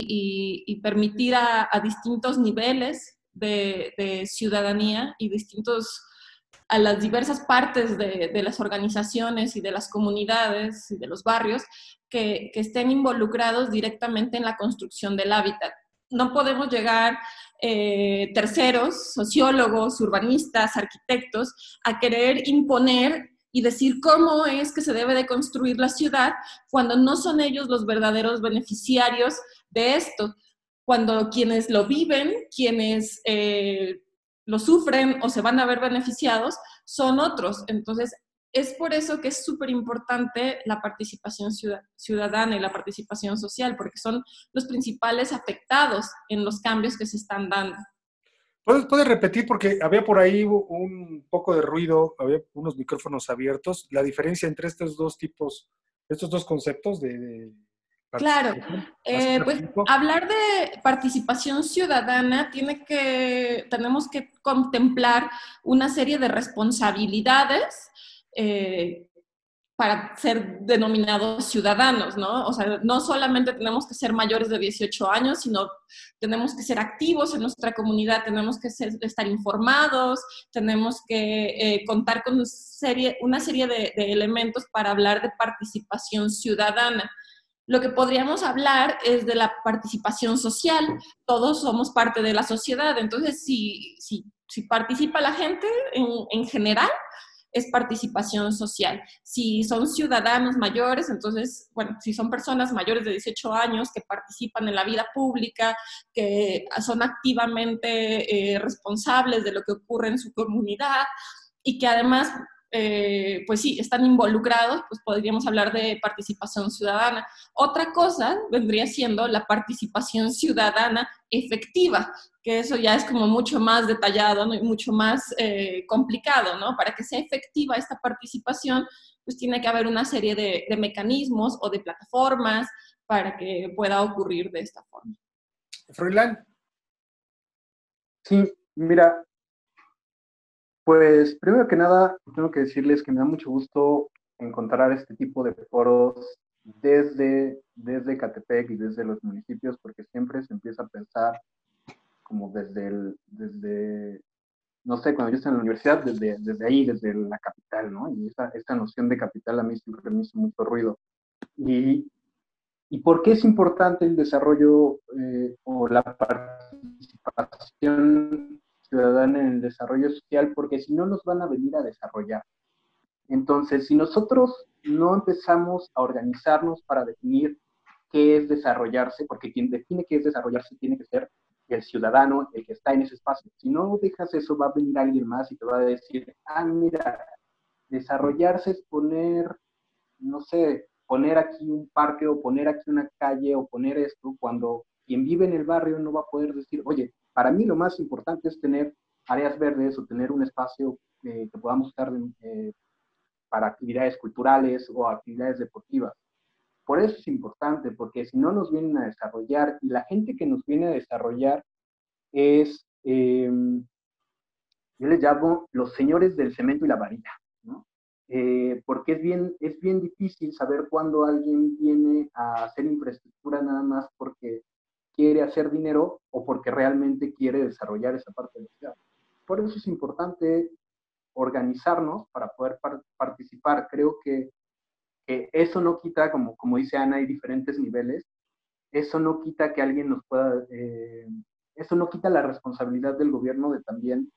y, permitir a, distintos niveles de, ciudadanía y distintos a las diversas partes de, las organizaciones y de las comunidades y de los barrios que, estén involucrados directamente en la construcción del hábitat. No podemos llegar eh, terceros, sociólogos, urbanistas, arquitectos, a querer imponer y decir cómo es que se debe de construir la ciudad cuando no son ellos los verdaderos beneficiarios de esto, cuando quienes lo viven, quienes eh, lo sufren o se van a ver beneficiados, son otros. Entonces, es por eso que es súper importante la participación ciudadana y la participación social, porque son los principales afectados en los cambios que se están dando. ¿Puedes, repetir? Porque había por ahí un poco de ruido, había unos micrófonos abiertos. La diferencia entre estos dos tipos, estos dos conceptos de Claro, eh, pues hablar de participación ciudadana tiene que, tenemos que contemplar una serie de responsabilidades eh, para ser denominados ciudadanos, ¿no? O sea, no solamente tenemos que ser mayores de 18 años, sino tenemos que ser activos en nuestra comunidad, tenemos que estar informados, tenemos que eh, contar con serie, una serie de elementos para hablar de participación ciudadana. Lo que podríamos hablar es de la participación social. Todos somos parte de la sociedad. Entonces, si, si, si participa la gente en, en general, es participación social. Si son ciudadanos mayores, entonces, bueno, si son personas mayores de 18 años que participan en la vida pública, que son activamente eh, responsables de lo que ocurre en su comunidad y que además eh, pues sí, están involucrados, pues podríamos hablar de participación ciudadana. Otra cosa vendría siendo la participación ciudadana efectiva, que eso ya es como mucho más detallado y mucho más eh, complicado, ¿no? Para que sea efectiva esta participación, pues tiene que haber una serie de, de mecanismos o de plataformas para que pueda ocurrir de esta forma. Froilán. Sí, mira, pues primero que nada, tengo que decirles que me da mucho gusto encontrar este tipo de foros desde, desde Catepec y desde los municipios, porque siempre se empieza a pensar como desde, el, desde no sé, cuando yo estaba en la universidad, desde, desde ahí, desde la capital, ¿no? Y esta, esta noción de capital a mí siempre me hizo mucho ruido. Y, ¿Y por qué es importante el desarrollo eh, o la participación ciudadana en el desarrollo social, porque si no nos van a venir a desarrollar. Entonces, si nosotros no empezamos a organizarnos para definir qué es desarrollarse, porque quien define qué es desarrollarse tiene que ser el ciudadano, el que está en ese espacio. Si no dejas eso, va a venir alguien más y te va a decir, ah, mira, desarrollarse es poner, no sé, poner aquí un parque o poner aquí una calle o poner esto, cuando quien vive en el barrio no va a poder decir, oye, para mí lo más importante es tener áreas verdes o tener un espacio eh, que podamos usar eh, para actividades culturales o actividades deportivas. Por eso es importante, porque si no nos vienen a desarrollar, y la gente que nos viene a desarrollar es, em, yo les llamo los señores del cemento y la varilla, ¿no? Eh, porque es bien, es bien difícil saber cuándo alguien viene a hacer infraestructura nada más porque quiere hacer dinero o porque realmente quiere desarrollar esa parte de la ciudad. Por eso es importante organizarnos para poder participar. Creo que, eso no quita, como, como dice Ana, hay diferentes niveles, eso no quita que alguien nos pueda, eh, eso no quita la responsabilidad del gobierno de también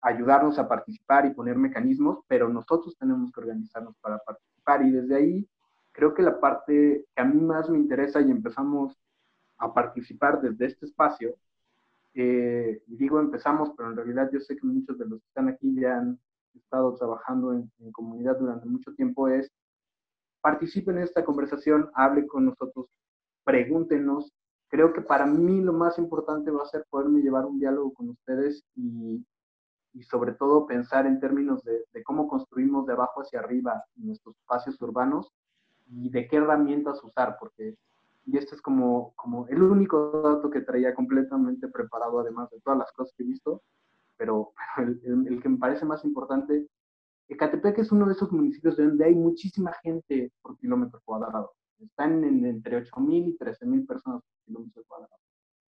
ayudarnos a participar y poner mecanismos, pero nosotros tenemos que organizarnos para participar y desde ahí creo que la parte que a mí más me interesa y empezamos a participar desde este espacio. Eh, digo empezamos, pero en realidad yo sé que muchos de los que están aquí ya han estado trabajando en, comunidad durante mucho tiempo, es participen en esta conversación, hable con nosotros, pregúntenos. Creo que para mí lo más importante va a ser poderme llevar un diálogo con ustedes y, y sobre todo pensar en términos de, de, cómo construimos de abajo hacia arriba nuestros espacios urbanos y de qué herramientas usar, porque y este es como, como el único dato que traía completamente preparado, además de todas las cosas que he visto, pero, el, el, que me parece más importante, Ecatepec es uno de esos municipios donde hay muchísima gente por kilómetro cuadrado. están en, entre 8.000 y 13.000 personas por kilómetro cuadrado.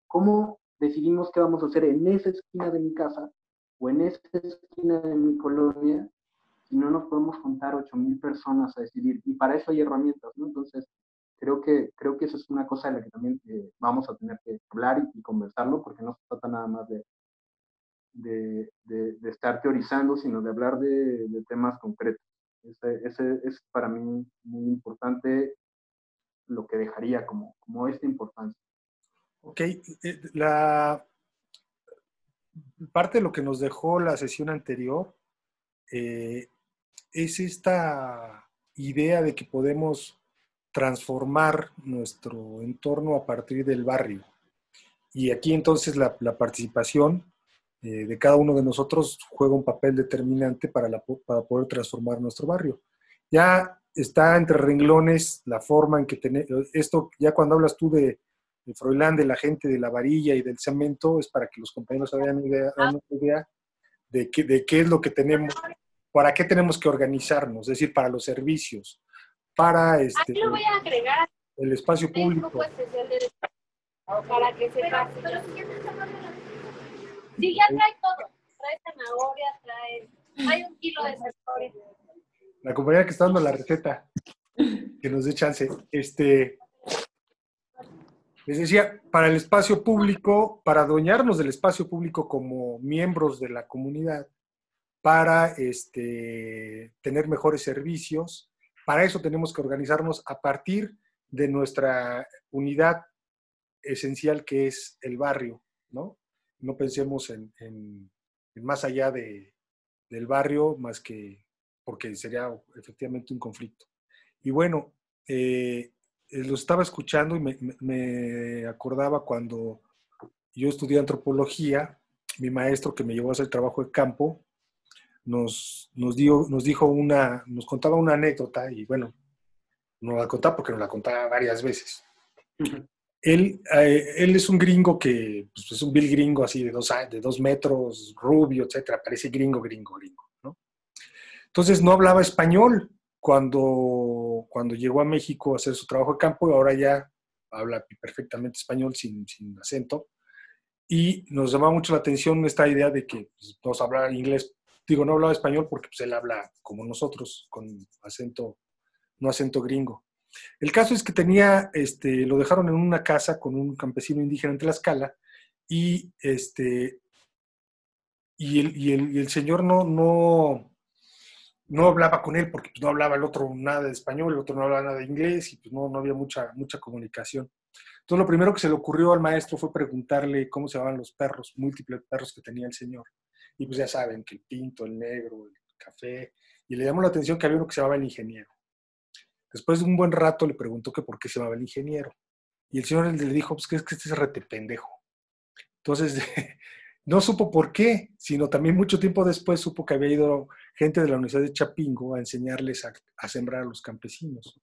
¿Cómo decidimos qué vamos a hacer en esa esquina de mi casa o en esa esquina de mi colonia si no nos podemos juntar 8.000 personas a decidir? Y para eso hay herramientas, ¿no? Entonces, creo que, creo que eso es una cosa de la que también eh, vamos a tener que hablar y, conversarlo, porque no se trata nada más de, de, de, estar teorizando, sino de hablar de, temas concretos. Ese, ese, es para mí muy importante lo que dejaría como, como esta importancia. Ok, eh, la parte de lo que nos dejó la sesión anterior eh, es esta idea de que podemos transformar nuestro entorno a partir del barrio. Y aquí entonces la, participación eh, de cada uno de nosotros juega un papel determinante para, para poder transformar nuestro barrio. Ya está entre renglones la forma en que tenemos, esto ya cuando hablas tú de, Froilán, de la gente de la varilla y del cemento, es para que los compañeros hagan idea, idea de qué, de qué es lo que tenemos, para qué tenemos que organizarnos, es decir, para los servicios, para este, lo voy a agregar. el espacio público. Para que se pase. Sí, ya trae todo. Trae zanahoria, trae, trae un kilo de zanahoria. La compañera que está dando la receta, que nos dé chance. Este, les decía, para el espacio público, para adueñarnos del espacio público como miembros de la comunidad, para este, tener mejores servicios, para eso tenemos que organizarnos a partir de nuestra unidad esencial que es el barrio, ¿no? No pensemos en, más allá de, del barrio, más que porque sería efectivamente un conflicto. Y bueno, eh, lo estaba escuchando y me, me, acordaba cuando yo estudié antropología, mi maestro que me llevó a hacer trabajo de campo, nos, nos, dio, nos dijo una, nos contaba una anécdota y bueno, no la contaba porque nos la contaba varias veces. Él, eh, él es un gringo que pues, es un bill gringo así de dos, de dos metros, rubio, etcétera, parece gringo, gringo, gringo, ¿no? Entonces no hablaba español cuando, cuando llegó a México a hacer su trabajo de campo y ahora ya habla perfectamente español sin, sin acento. Y nos llamaba mucho la atención esta idea de que pues, todos hablar inglés Digo, no hablaba español porque pues, él habla como nosotros, con acento, no acento gringo. El caso es que tenía, este, lo dejaron en una casa con un campesino indígena en Tlaxcala y, este, y, el, y, el, señor no, no, no hablaba con él porque pues, no hablaba el otro nada de español, el otro no hablaba nada de inglés y pues no, no había mucha, mucha comunicación. Entonces lo primero que se le ocurrió al maestro fue preguntarle cómo se llamaban los perros, múltiples perros que tenía el señor. Y pues ya saben que el pinto, el negro, el café. Y le llamó la atención que había uno que se llamaba el ingeniero. Después de un buen rato le preguntó que por qué se llamaba el ingeniero. Y el señor le dijo, pues que es que este es rete pendejo. Entonces, no supo por qué, sino también mucho tiempo después supo que había ido gente de la Universidad de Chapingo a enseñarles a, sembrar a los campesinos.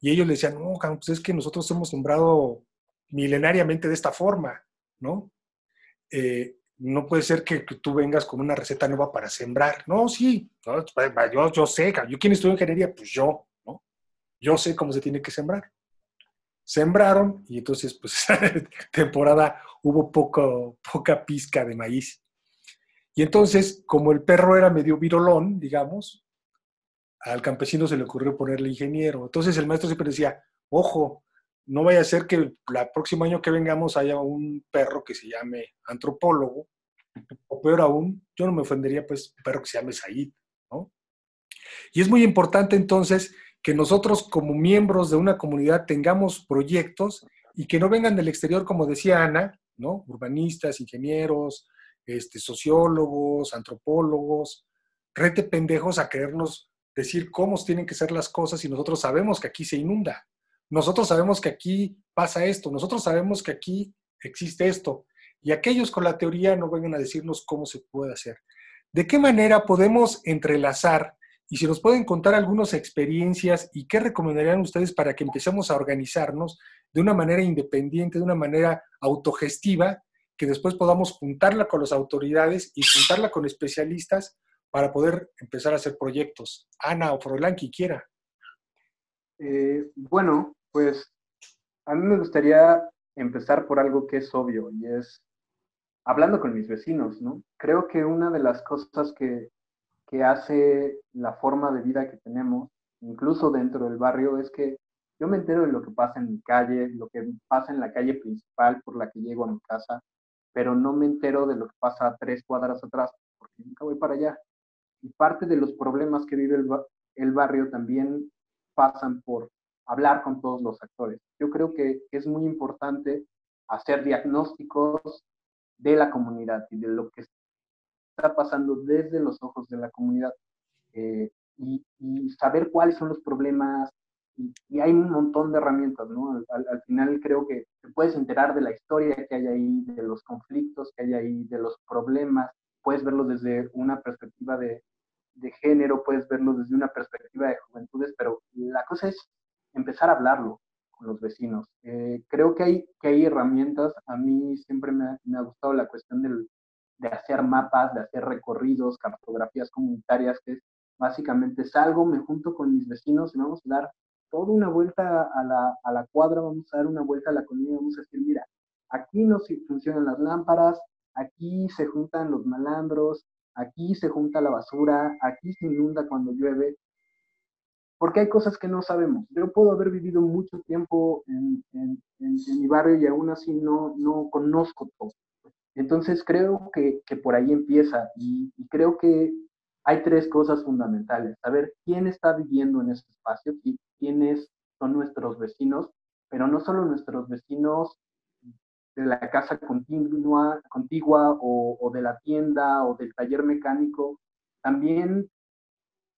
Y ellos le decían, no, pues es que nosotros hemos sembrado milenariamente de esta forma, ¿no? Eh, no puede ser que, tú vengas con una receta nueva para sembrar. No, sí, pues, yo, yo sé, yo quien estudió ingeniería, pues yo, ¿no? Yo sé cómo se tiene que sembrar. Sembraron y entonces, pues, temporada hubo poco, poca pizca de maíz. Y entonces, como el perro era medio virolón, digamos, al campesino se le ocurrió ponerle ingeniero. Entonces el maestro siempre decía, ojo, no vaya a ser que el próximo año que vengamos haya un perro que se llame antropólogo, o peor aún, yo no me ofendería pues un perro que se llame Said, ¿no? Y es muy importante entonces que nosotros como miembros de una comunidad tengamos proyectos y que no vengan del exterior, como decía Ana, ¿no? Urbanistas, ingenieros, este, sociólogos, antropólogos, rete pendejos a querernos decir cómo tienen que ser las cosas y nosotros sabemos que aquí se inunda. Nosotros sabemos que aquí pasa esto, nosotros sabemos que aquí existe esto, y aquellos con la teoría no vengan a decirnos cómo se puede hacer. ¿De qué manera podemos entrelazar y si nos pueden contar algunas experiencias y qué recomendarían ustedes para que empecemos a organizarnos de una manera independiente, de una manera autogestiva, que después podamos juntarla con las autoridades y juntarla con especialistas para poder empezar a hacer proyectos? Ana o Froilán, quien quiera. Eh, bueno, pues a mí me gustaría empezar por algo que es obvio y es hablando con mis vecinos, ¿no? Creo que una de las cosas que, que hace la forma de vida que tenemos, incluso dentro del barrio, es que yo me entero de lo que pasa en mi calle, lo que pasa en la calle principal por la que llego a mi casa, pero no me entero de lo que pasa tres cuadras atrás, porque nunca voy para allá. Y parte de los problemas que vive el, el barrio también pasan por hablar con todos los actores. Yo creo que es muy importante hacer diagnósticos de la comunidad y de lo que está pasando desde los ojos de la comunidad eh, y, saber cuáles son los problemas. Y, hay un montón de herramientas, ¿no? Al, final creo que te puedes enterar de la historia que hay ahí, de los conflictos que hay ahí, de los problemas. Puedes verlo desde una perspectiva de, de género, puedes verlo desde una perspectiva de juventudes, pero la cosa es empezar a hablarlo con los vecinos. Eh, creo que hay, que hay herramientas, a mí siempre me ha, gustado la cuestión del, de hacer mapas, de hacer recorridos, cartografías comunitarias, que es básicamente salgo, me junto con mis vecinos y vamos a dar toda una vuelta a la, a la cuadra, vamos a dar una vuelta a la colonia, vamos a decir, mira, aquí no funcionan las lámparas, aquí se juntan los malandros, aquí se junta la basura, aquí se inunda cuando llueve, porque hay cosas que no sabemos. Yo puedo haber vivido mucho tiempo en, mi barrio y aún así no, no conozco todo. Entonces creo que, por ahí empieza y, creo que hay tres cosas fundamentales. Saber quién está viviendo en ese espacio, y quiénes son nuestros vecinos, pero no solo nuestros vecinos de la casa continua, contigua o, o de la tienda o del taller mecánico, también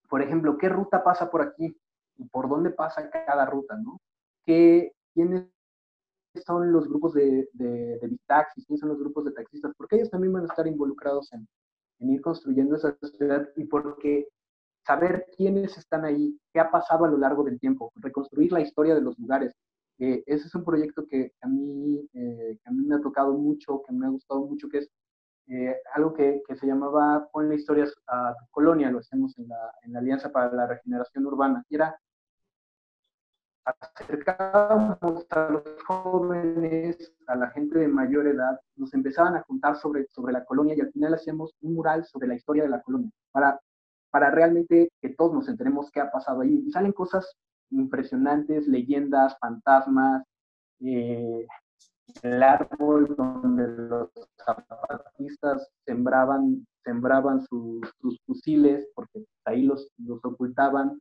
por ejemplo, ¿qué ruta pasa por aquí? ¿Y por dónde pasa cada ruta? ¿no? ¿Qué, ¿Quiénes son los grupos de, de, de bitaxis? ¿Quiénes son los grupos de taxistas? Porque ellos también van a estar involucrados en, en ir construyendo esa ciudad y porque saber quiénes están ahí, qué ha pasado a lo largo del tiempo, reconstruir la historia de los lugares. Eh, ese es un proyecto que a, mí, eh, que a mí me ha tocado mucho, que me ha gustado mucho, que es eh, algo que, que, se llamaba Ponle historias a tu colonia, lo hacemos en la, en la Alianza para la Regeneración Urbana, y era acercábamos a los jóvenes, a la gente de mayor edad, nos empezaban a contar sobre, sobre la colonia y al final hacíamos un mural sobre la historia de la colonia, para, para realmente que todos nos enteremos qué ha pasado ahí. Y salen cosas impresionantes, leyendas, fantasmas, eh, el árbol donde los zapatistas sembraban, sembraban sus, fusiles, porque ahí los, los ocultaban.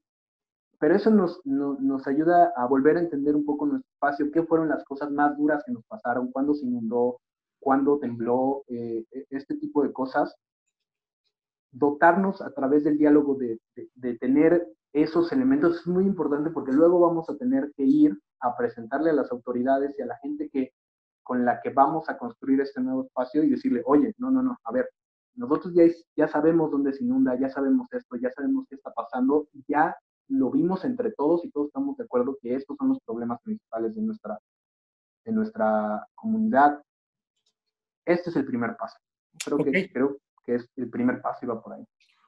Pero eso nos, nos ayuda a volver a entender un poco nuestro espacio, qué fueron las cosas más duras que nos pasaron, cuándo se inundó, cuándo tembló, eh, e, este tipo de cosas. Dotarnos a través del diálogo de, de, de tener esos elementos es muy importante porque luego vamos a tener que ir a presentarle a las autoridades y a la gente que con la que vamos a construir este nuevo espacio y decirle, oye, no, no, no, a ver, nosotros ya, ya sabemos dónde se inunda, ya sabemos esto, ya sabemos qué está pasando, ya lo vimos entre todos y todos estamos de acuerdo que estos son los problemas principales de nuestra, de nuestra comunidad. Este es el primer paso. Creo, que, creo que es el primer paso y va por ahí.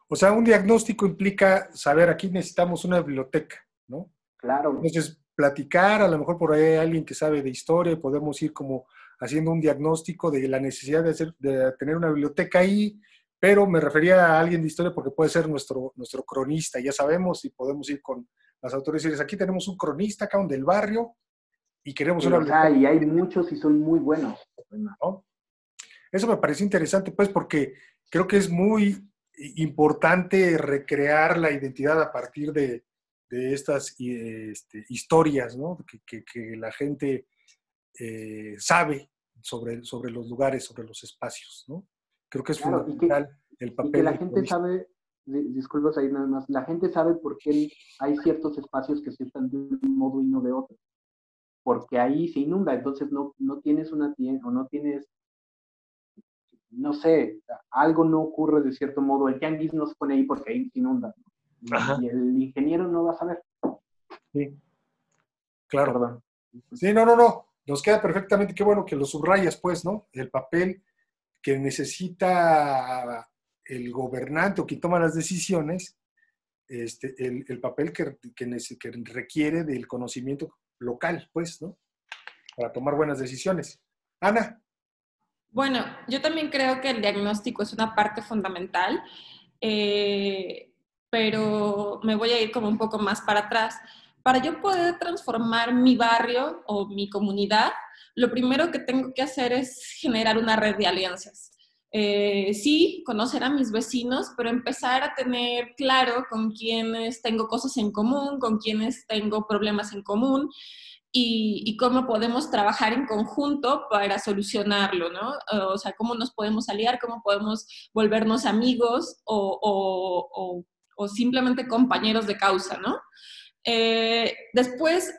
O sea, un diagnóstico implica saber, aquí necesitamos una biblioteca, ¿no? Claro. Entonces, platicar, a lo mejor por ahí hay alguien que sabe de historia y podemos ir como haciendo un diagnóstico de la necesidad de, hacer, de tener una biblioteca ahí, pero me refería a alguien de historia porque puede ser nuestro, nuestro cronista, ya sabemos, y podemos ir con las autoridades y decirles, aquí tenemos un cronista acá del barrio y queremos una biblioteca. Y hay muchos y son muy buenos. Eso me parece interesante, pues, porque creo que es muy importante recrear la identidad a partir de, de estas este, historias ¿no? que, que, la gente eh, sabe sobre, sobre los lugares, sobre los espacios. ¿no? Creo que es fundamental el papel. Y que la gente sabe, disculpas ahí nada más, la gente sabe por qué hay ciertos espacios que se están de un modo y no de otro. Porque ahí se inunda, entonces no, no tienes una tienda o no tienes no sé, algo no ocurre de cierto modo, el tianguis no se pone ahí porque ahí se inunda. Y el ingeniero no va a saber. Sí. Claro. Sí, no, no, no. Nos queda perfectamente. Qué bueno que lo subrayas, pues, ¿no? El papel que necesita el gobernante o quien toma las decisiones este, el, papel que, que, que, requiere del conocimiento local, pues, ¿no? Para tomar buenas decisiones. Ana. Bueno, yo también creo que el diagnóstico es una parte fundamental, eh, pero me voy a ir como un poco más para atrás. Para yo poder transformar mi barrio o mi comunidad, lo primero que tengo que hacer es generar una red de alianzas. Eh, sí, conocer a mis vecinos, pero empezar a tener claro con quiénes tengo cosas en común, con quiénes tengo problemas en común y, cómo podemos trabajar en conjunto para solucionarlo, ¿no? O sea, cómo nos podemos aliar, cómo podemos volvernos amigos o, simplemente compañeros de causa, ¿no? Eh, después,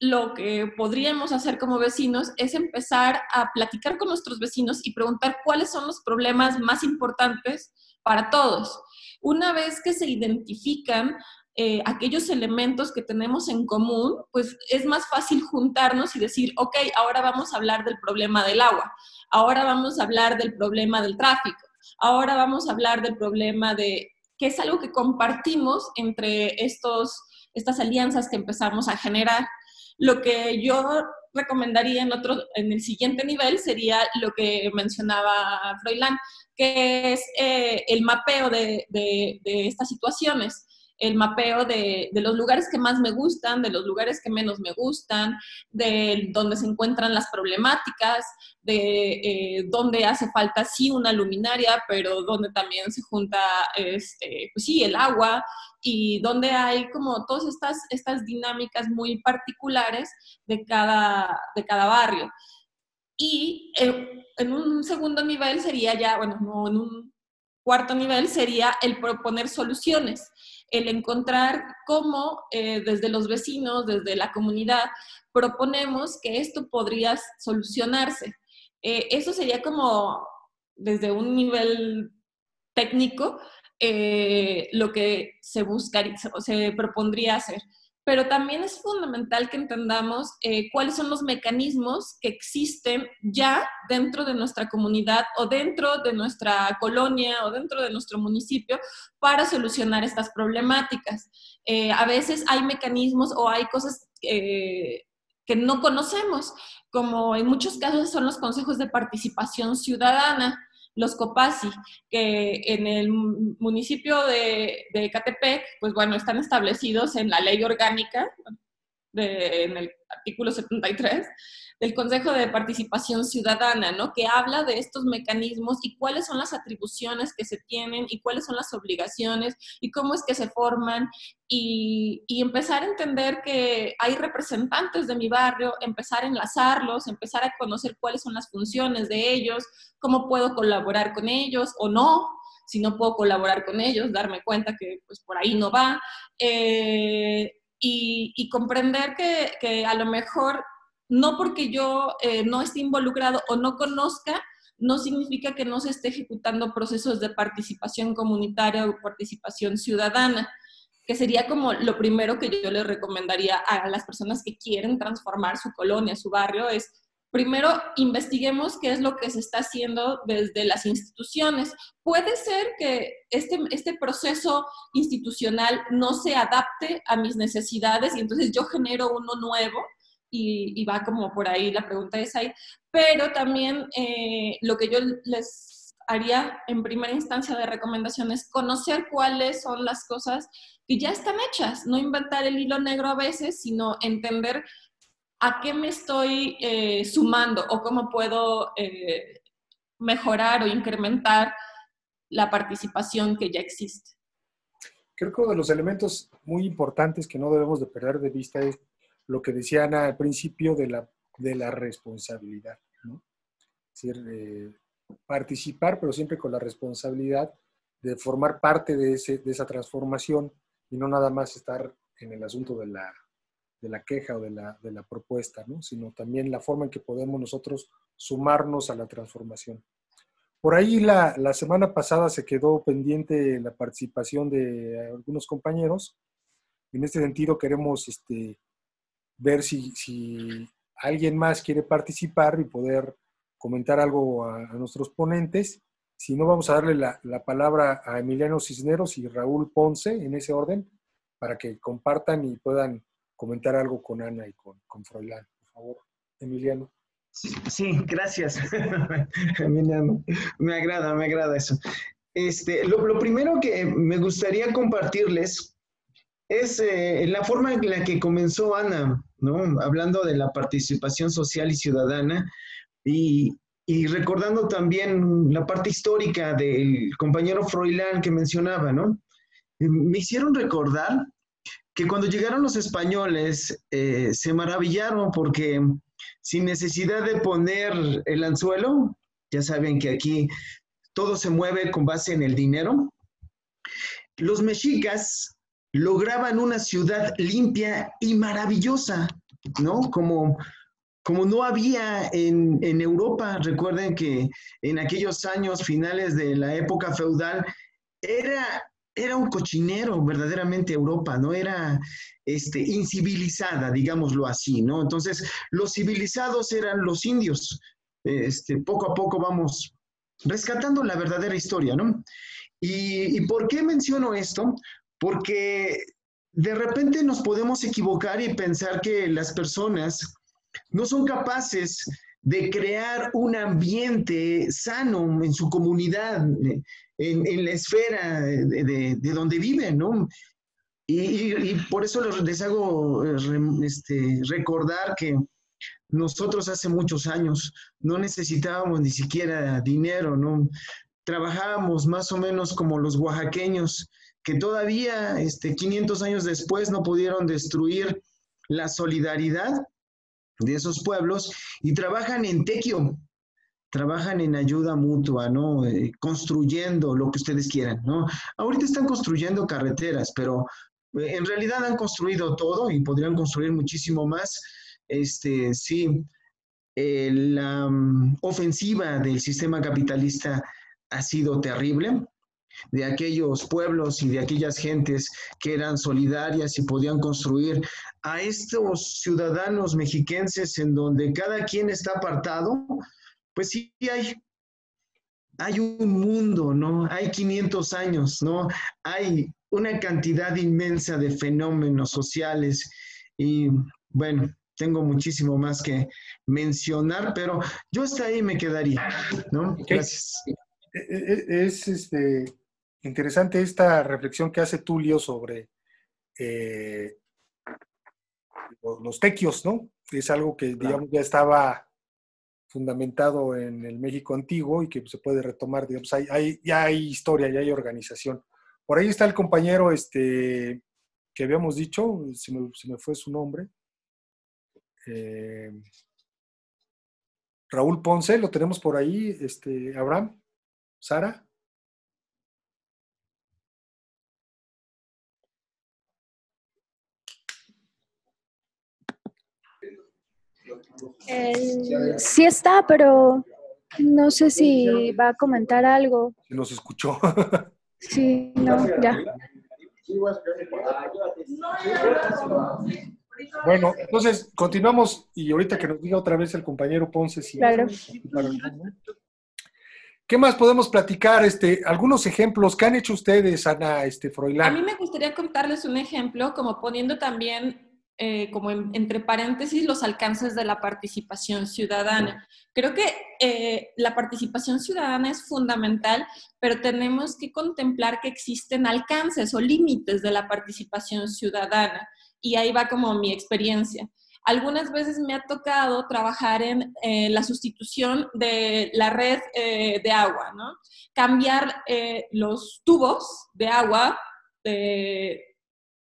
lo que podríamos hacer como vecinos es empezar a platicar con nuestros vecinos y preguntar cuáles son los problemas más importantes para todos. Una vez que se identifican eh, aquellos elementos que tenemos en común, pues es más fácil juntarnos y decir, ok, ahora vamos a hablar del problema del agua, ahora vamos a hablar del problema del tráfico, ahora vamos a hablar del problema de que es algo que compartimos entre estos, estas alianzas que empezamos a generar. Lo que yo recomendaría en, otro, en el siguiente nivel sería lo que mencionaba Froilán, que es eh, el mapeo de, de, de estas situaciones el mapeo de, los lugares que más me gustan, de los lugares que menos me gustan, de dónde se encuentran las problemáticas, de eh, dónde hace falta sí una luminaria, pero donde también se junta, este, pues sí, el agua y donde hay como todas estas, estas dinámicas muy particulares de cada, de cada barrio. Y en, en un segundo nivel sería ya, bueno, no, en un cuarto nivel sería el proponer soluciones el encontrar cómo eh, desde los vecinos, desde la comunidad, proponemos que esto podría solucionarse. Eh, eso sería como desde un nivel técnico eh, lo que se buscaría, se propondría hacer pero también es fundamental que entendamos eh, cuáles son los mecanismos que existen ya dentro de nuestra comunidad o dentro de nuestra colonia o dentro de nuestro municipio para solucionar estas problemáticas. Eh, a veces hay mecanismos o hay cosas eh, que no conocemos, como en muchos casos son los consejos de participación ciudadana los COPASI, que en el municipio de, de Catepec, pues bueno, están establecidos en la ley orgánica, en el artículo 73, del Consejo de Participación Ciudadana, ¿no? Que habla de estos mecanismos y cuáles son las atribuciones que se tienen y cuáles son las obligaciones y cómo es que se forman y, y empezar a entender que hay representantes de mi barrio, empezar a enlazarlos, empezar a conocer cuáles son las funciones de ellos, cómo puedo colaborar con ellos o no, si no puedo colaborar con ellos, darme cuenta que pues por ahí no va. Eh, y, comprender que, que, a lo mejor no porque yo eh, no esté involucrado o no conozca, no significa que no se esté ejecutando procesos de participación comunitaria o participación ciudadana, que sería como lo primero que yo le recomendaría a las personas que quieren transformar su colonia, su barrio, es primero investiguemos qué es lo que se está haciendo desde las instituciones. Puede ser que este, este proceso institucional no se adapte a mis necesidades y entonces yo genero uno nuevo y, va como por ahí la pregunta es ahí, pero también eh, lo que yo les haría en primera instancia de recomendación es conocer cuáles son las cosas que ya están hechas, no inventar el hilo negro a veces, sino entender a qué me estoy eh, sumando o cómo puedo eh, mejorar o incrementar la participación que ya existe. Creo que uno de los elementos muy importantes que no debemos de perder de vista es lo que decía Ana al principio de la, de la responsabilidad. ¿no? Es decir, eh, participar, pero siempre con la responsabilidad de formar parte de, ese, de, esa transformación y no nada más estar en el asunto de la, de la queja o de la, de la propuesta, ¿no? sino también la forma en que podemos nosotros sumarnos a la transformación. Por ahí la, la, semana pasada se quedó pendiente la participación de algunos compañeros. En este sentido queremos este, ver si, si alguien más quiere participar y poder comentar algo a, nuestros ponentes. Si no, vamos a darle la, la, palabra a Emiliano Cisneros y Raúl Ponce en ese orden para que compartan y puedan comentar algo con Ana y con, con Froilán. Por favor, Emiliano. Sí, gracias. Emiliano, me agrada, me agrada eso. Este, lo, lo primero que me gustaría compartirles es eh, la forma en la que comenzó Ana, ¿no? Hablando de la participación social y ciudadana y, y recordando también la parte histórica del compañero Froilán que mencionaba, ¿no? Me hicieron recordar que cuando llegaron los españoles eh, se maravillaron porque sin necesidad de poner el anzuelo, ya saben que aquí todo se mueve con base en el dinero, los mexicas lograban una ciudad limpia y maravillosa, ¿no? Como como no había en, Europa, recuerden que en aquellos años finales de la época feudal, era, era un cochinero verdaderamente Europa, ¿no? Era este, incivilizada, digámoslo así, ¿no? Entonces, los civilizados eran los indios. Este, poco a poco vamos rescatando la verdadera historia, ¿no? ¿Y, y por qué menciono esto? Porque de repente nos podemos equivocar y pensar que las personas no son capaces de crear un ambiente sano en su comunidad, en, la esfera de, donde viven, ¿no? Y, por eso les, hago este, recordar que nosotros hace muchos años no necesitábamos ni siquiera dinero, ¿no? Trabajábamos más o menos como los oaxaqueños, que todavía, este, 500 años después, no pudieron destruir la solidaridad de esos pueblos y trabajan en tequio, trabajan en ayuda mutua, ¿no? Eh, construyendo lo que ustedes quieran, ¿no? Ahorita están construyendo carreteras, pero eh, en realidad han construido todo y podrían construir muchísimo más. Este, sí, eh, la mm, ofensiva del sistema capitalista ha sido terrible de aquellos pueblos y de aquellas gentes que eran solidarias y podían construir a estos ciudadanos mexiquenses en donde cada quien está apartado, pues sí hay, hay un mundo, ¿no? Hay 500 años, ¿no? Hay una cantidad inmensa de fenómenos sociales y bueno, tengo muchísimo más que mencionar, pero yo hasta ahí me quedaría, ¿no? Gracias. E, e, e, es este interesante esta reflexión que hace Tulio sobre eh, los tequios, ¿no? Es algo que, digamos, ya estaba fundamentado en el México antiguo y que se puede retomar, digamos, hay, ya hay historia, ya hay organización. Por ahí está el compañero este, que habíamos dicho, se me, fue su nombre, eh, Raúl Ponce, lo tenemos por ahí, este, Abraham, Sara. Sí está, pero no sé si va a comentar algo. Nos escuchó. sí, no, ya. Bueno, entonces continuamos y ahorita que nos diga otra vez el compañero Ponce si claro. ¿Qué más podemos platicar? Este, algunos ejemplos que han hecho ustedes, Ana este, Froilán. A mí me gustaría contarles un ejemplo, como poniendo también eh, como entre paréntesis, los alcances de la participación ciudadana. Creo que eh, la participación ciudadana es fundamental, pero tenemos que contemplar que existen alcances o límites de la participación ciudadana. Y ahí va como mi experiencia. Algunas veces me ha tocado trabajar en eh, la sustitución de la red de agua, ¿no? Cambiar los tubos de agua de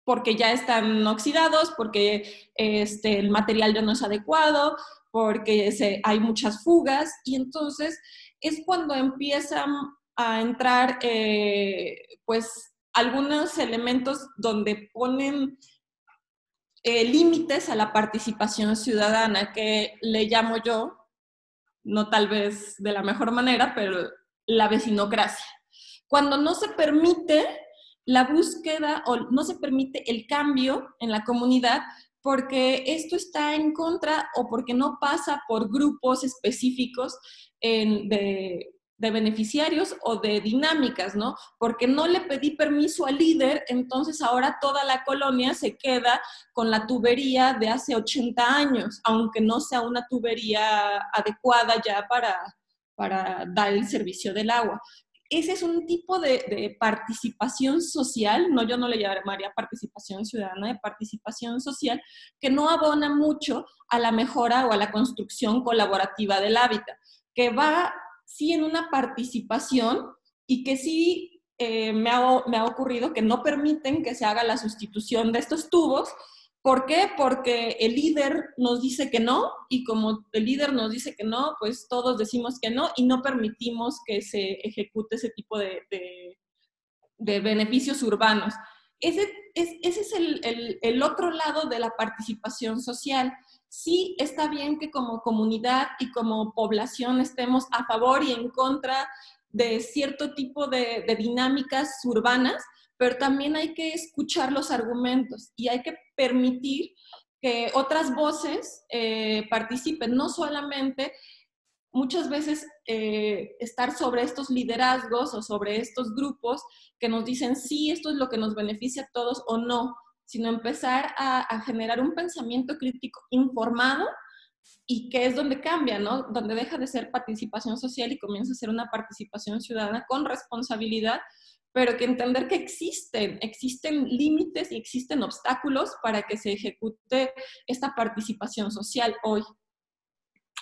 porque ya están oxidados, porque este, el material ya no es adecuado, porque se, hay muchas fugas y entonces es cuando empiezan a entrar eh, pues algunos elementos donde ponen eh, límites a la participación ciudadana, que le llamo yo, no tal vez de la mejor manera, pero la vecinocracia. Cuando no se permite la búsqueda o no se permite el cambio en la comunidad porque esto está en contra o porque no pasa por grupos específicos de, de beneficiarios o de dinámicas, ¿no? Porque no le pedí permiso al líder, entonces ahora toda la colonia se queda con la tubería de hace 80 años, aunque no sea una tubería adecuada ya para, para dar el servicio del agua. Ese es un tipo de, participación social, no yo no le llamaría participación ciudadana, de participación social, que no abona mucho a la mejora o a la construcción colaborativa del hábitat, que va sí en una participación y que sí eh, me, ha, me, ha, ocurrido que no permiten que se haga la sustitución de estos tubos. ¿Por qué? Porque el líder nos dice que no y como el líder nos dice que no, pues todos decimos que no y no permitimos que se ejecute ese tipo de, de, de beneficios urbanos. Ese es, ese es el, el, el otro lado de la participación social sí está bien que como comunidad y como población estemos a favor y en contra de cierto tipo de, dinámicas urbanas, pero también hay que escuchar los argumentos y hay que permitir que otras voces eh, participen, no solamente muchas veces eh, estar sobre estos liderazgos o sobre estos grupos que nos dicen sí, esto es lo que nos beneficia a todos o no, sino empezar a, generar un pensamiento crítico informado y que es donde cambia, ¿no? Donde deja de ser participación social y comienza a ser una participación ciudadana con responsabilidad, pero que entender que existen, existen límites y existen obstáculos para que se ejecute esta participación social hoy.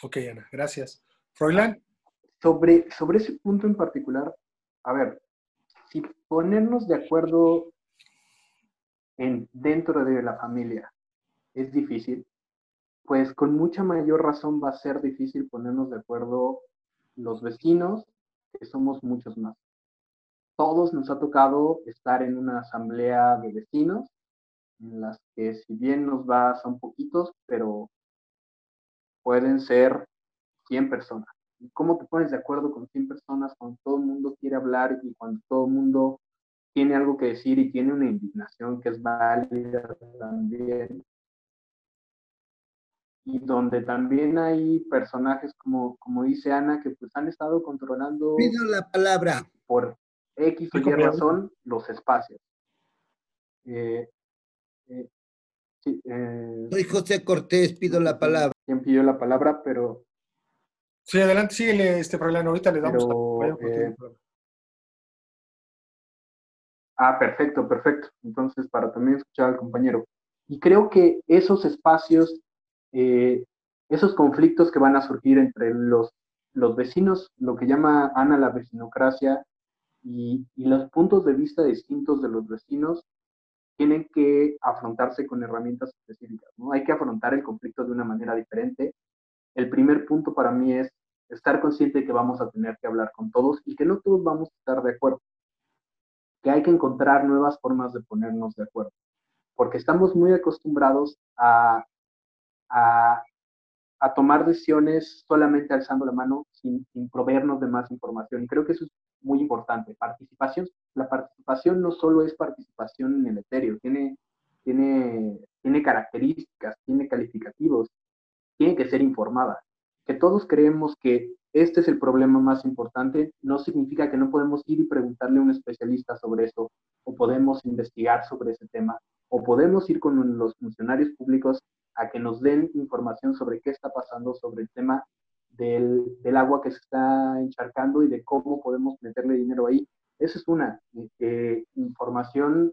Ok, Ana, gracias. Froilán. Sobre, sobre ese punto en particular, a ver, si ponernos de acuerdo en, dentro de la familia es difícil, pues con mucha mayor razón va a ser difícil ponernos de acuerdo los vecinos, que somos muchos más. Todos nos ha tocado estar en una asamblea de vecinos, en las que si bien nos va, son poquitos, pero pueden ser 100 personas. ¿Cómo te pones de acuerdo con 100 personas cuando todo el mundo quiere hablar y cuando todo el mundo tiene algo que decir y tiene una indignación que es válida también. Y donde también hay personajes como, como dice Ana, que pues han estado controlando... Pido la palabra. Por X o Y razón los espacios. Eh, eh, eh, Soy José Cortés, pido la palabra. ¿Quién pidió la palabra? Pero... Sí, adelante, síguele este problema. Ahorita le damos... Ah, perfecto, perfecto. Entonces, para también escuchar al compañero. Y creo que esos espacios, eh, esos conflictos que van a surgir entre los, los vecinos, lo que llama Ana la vecinocracia, y, y los puntos de vista distintos de los vecinos, tienen que afrontarse con herramientas específicas. ¿no? Hay que afrontar el conflicto de una manera diferente. El primer punto para mí es estar consciente de que vamos a tener que hablar con todos y que no todos vamos a estar de acuerdo que hay que encontrar nuevas formas de ponernos de acuerdo, porque estamos muy acostumbrados a, a, tomar decisiones solamente alzando la mano sin, sin, proveernos de más información. Y creo que eso es muy importante. Participación, la participación no solo es participación en el etéreo, tiene, tiene, tiene características, tiene calificativos, tiene que ser informada. Que todos creemos que este es el problema más importante, no significa que no podemos ir y preguntarle a un especialista sobre eso, o podemos investigar sobre ese tema, o podemos ir con los funcionarios públicos a que nos den información sobre qué está pasando sobre el tema del, agua que se está encharcando y de cómo podemos meterle dinero ahí. Esa es una eh, información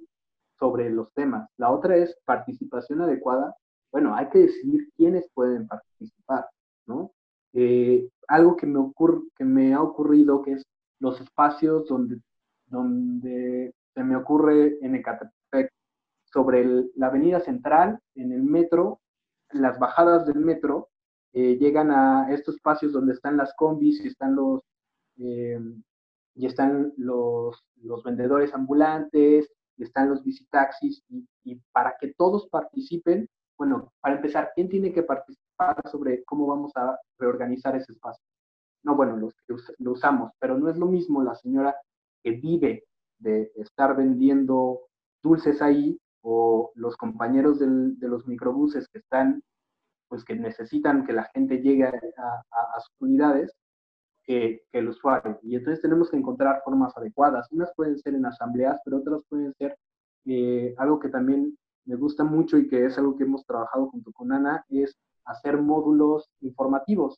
sobre los temas. La otra es participación adecuada. Bueno, hay que decidir quiénes pueden participar, ¿no? Eh, algo que me, ocurre, que me ha ocurrido, que es los espacios donde, donde se me ocurre en Ecatepec, sobre la avenida central, en el metro, las bajadas del metro, eh, llegan a estos espacios donde están las combis y están los, eh, y están los, los vendedores ambulantes, y están los visitaxis, y, y para que todos participen, bueno, para empezar, ¿quién tiene que participar sobre cómo vamos a reorganizar ese espacio? No, bueno, los lo usamos, pero no es lo mismo la señora que vive de estar vendiendo dulces ahí o los compañeros del, de los microbuses que están, pues que necesitan que la gente llegue a, sus unidades, que, el usuario. Y entonces tenemos que encontrar formas adecuadas. Unas pueden ser en asambleas, pero otras pueden ser eh, algo que también me gusta mucho y que es algo que hemos trabajado junto con Ana, es hacer módulos informativos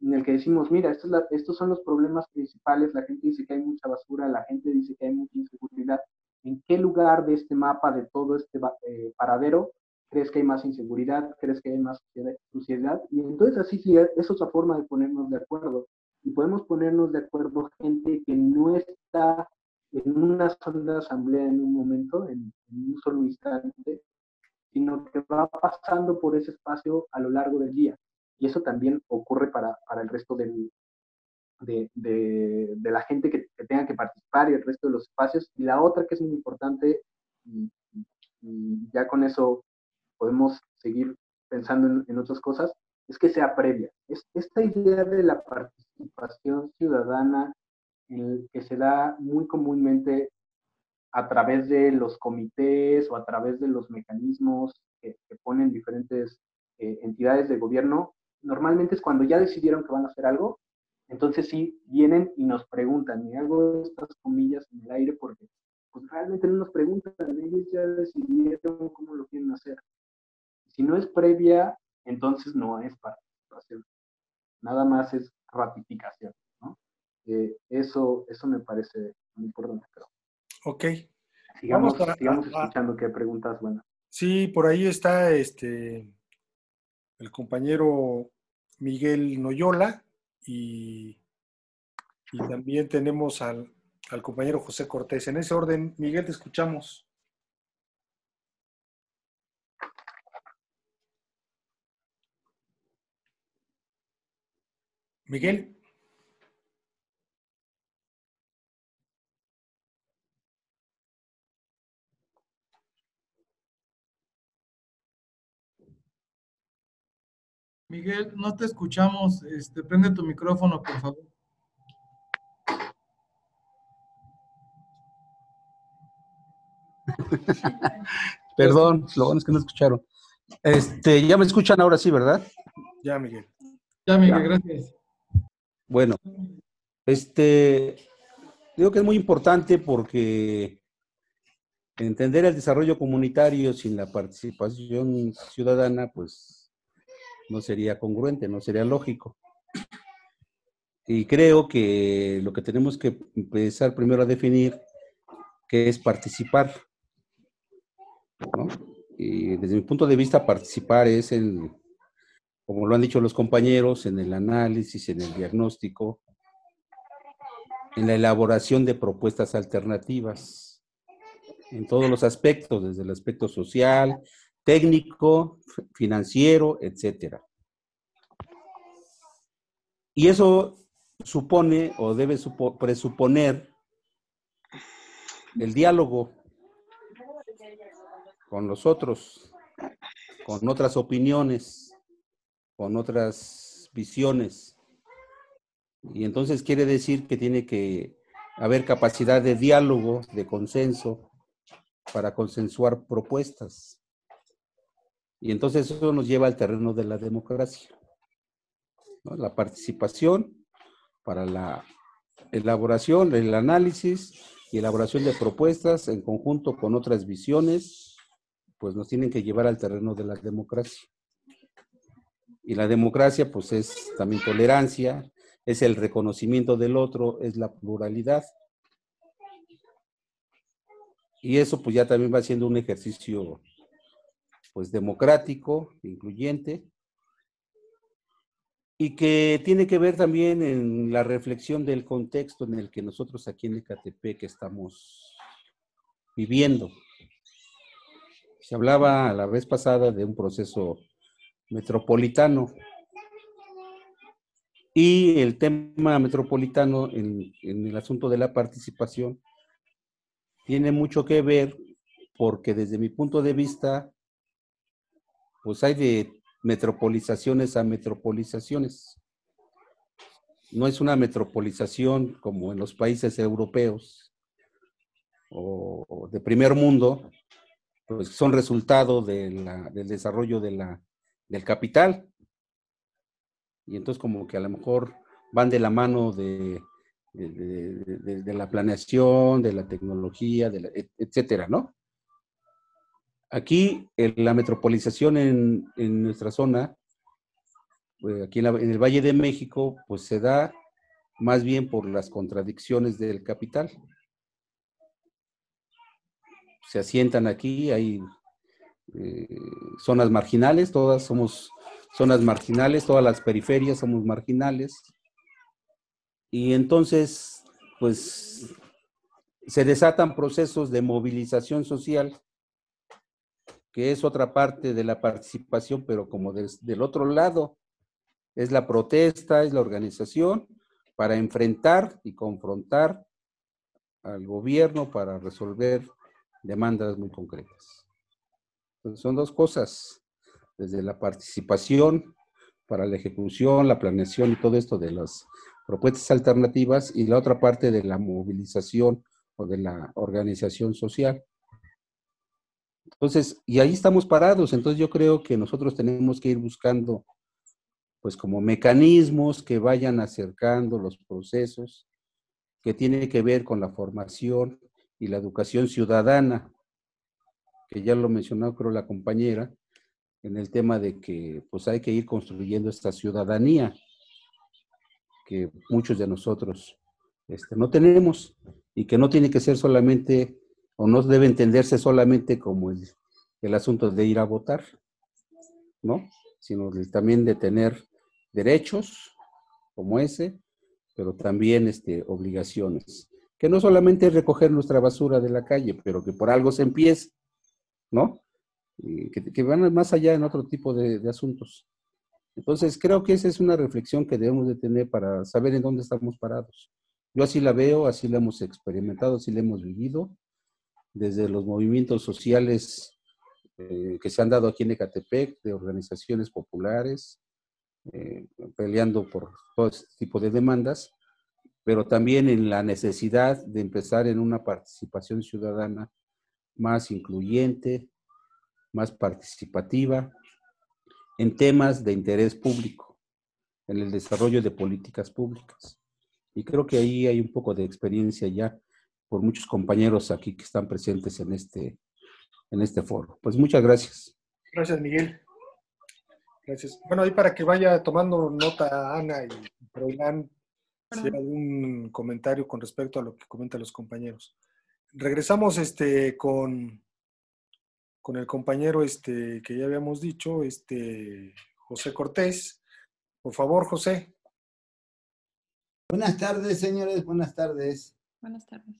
en el que decimos, mira, estos, estos son los problemas principales, la gente dice que hay mucha basura, la gente dice que hay mucha inseguridad, ¿en qué lugar de este mapa, de todo este eh, paradero, crees que hay más inseguridad, crees que hay más suciedad? Y entonces así sí, es otra forma de ponernos de acuerdo. Y podemos ponernos de acuerdo gente que no está en una sola asamblea en un momento, en, un solo instante, sino que va pasando por ese espacio a lo largo del día. Y eso también ocurre para, para el resto del, de, de, la gente que, tenga que participar y el resto de los espacios. Y la otra que es muy importante, y, ya con eso podemos seguir pensando en, en, otras cosas, es que sea previa. Es, esta idea de la participación ciudadana que se da muy comúnmente a través de los comités o a través de los mecanismos que, ponen diferentes eh, entidades de gobierno, normalmente es cuando ya decidieron que van a hacer algo, entonces sí vienen y nos preguntan, y hago estas comillas en el aire porque pues realmente no nos preguntan, ellos ya decidieron cómo lo quieren hacer. Si no es previa, entonces no es participación. Nada más es ratificación. Eh, eso, eso me parece muy importante, creo. Ok. Sigamos, sigamos escuchando qué preguntas buenas. Sí, por ahí está este el compañero Miguel Noyola y, y también tenemos al, al compañero José Cortés. En ese orden, Miguel, te escuchamos. Miguel. Miguel, no te escuchamos. Este, prende tu micrófono, por favor. Perdón, lo bueno es que no escucharon. Este, ya me escuchan ahora sí, ¿verdad? Ya, Miguel. Ya, Miguel, gracias. Bueno, este, digo que es muy importante porque entender el desarrollo comunitario sin la participación ciudadana, pues no sería congruente, no sería lógico. Y creo que lo que tenemos que empezar primero a definir qué es participar. Y desde mi punto de vista, participar es el, como lo han dicho los compañeros, en el análisis, en el diagnóstico, en la elaboración de propuestas alternativas, en todos los aspectos, desde el aspecto social, técnico, financiero, etcétera. Y eso supone o debe presuponer el diálogo con los otros, con otras opiniones, con otras visiones. Y entonces quiere decir que tiene que haber capacidad de diálogo, de consenso, para consensuar propuestas. Y entonces eso nos lleva al terreno de la democracia. La participación para la elaboración, el análisis y elaboración de propuestas en conjunto con otras visiones, pues nos tienen que llevar al terreno de la democracia. Y la democracia, pues es también tolerancia, es el reconocimiento del otro, es la pluralidad. Y eso pues ya también va siendo un ejercicio pues democrático, incluyente, y que tiene que ver también en la reflexión del contexto en el que nosotros aquí en Ecatepec estamos viviendo. Se hablaba la vez pasada de un proceso metropolitano y el tema metropolitano en, en el asunto de la participación tiene mucho que ver porque desde mi punto de vista pues hay de metropolizaciones a metropolizaciones. No es una metropolización como en los países europeos o, de primer mundo, pues son resultado del desarrollo de la, del capital. Y entonces como que a lo mejor van de la mano de, de, la planeación, de la tecnología, etcétera, ¿no? Aquí, la metropolización en, en nuestra zona, pues, aquí en, el Valle de México, pues se da más bien por las contradicciones del capital. Se asientan aquí, hay eh, zonas marginales, todas somos zonas marginales, todas las periferias somos marginales. Y entonces, pues, se desatan procesos de movilización social, que es otra parte de la participación, pero como del otro lado, es la protesta, es la organización para enfrentar y confrontar al gobierno para resolver demandas muy concretas son dos cosas, desde la participación para la ejecución, la planeación y todo esto de las propuestas alternativas y la otra parte de la movilización o de la organización social. Entonces, y ahí estamos parados, entonces yo creo que nosotros tenemos que ir buscando pues como mecanismos que vayan acercando los procesos que tienen que ver con la formación y la educación ciudadana que ya lo mencionó creo la compañera, en el tema de que pues hay que ir construyendo esta ciudadanía que muchos de nosotros este, no tenemos y que no tiene que ser solamente o no debe entenderse solamente como el, el asunto de ir a votar, ¿no? Sino también de tener derechos como ese, pero también este, obligaciones. Que no solamente es recoger nuestra basura de la calle, pero que por algo se empiece ¿no? que, van más allá en otro tipo de, asuntos. Entonces, creo que esa es una reflexión que debemos de tener para saber en dónde estamos parados. Yo así la veo, así la hemos experimentado, así la hemos vivido, desde los movimientos sociales eh, que se han dado aquí en Ecatepec, de organizaciones populares, eh, peleando por todo este tipo de demandas, pero también en la necesidad de empezar en una participación ciudadana más incluyente, más participativa en temas de interés público, en el desarrollo de políticas públicas. Y creo que ahí hay un poco de experiencia ya por muchos compañeros aquí que están presentes en este, en este foro. Pues muchas gracias. Gracias, Miguel. Gracias. Bueno, ahí para que vaya tomando nota Ana y Froilán, si hay algún comentario con respecto a lo que comentan los compañeros regresamos este, con, con el compañero este, que ya habíamos dicho, este, José Cortés. Por favor, José. Buenas tardes, señores, buenas tardes. Buenas tardes.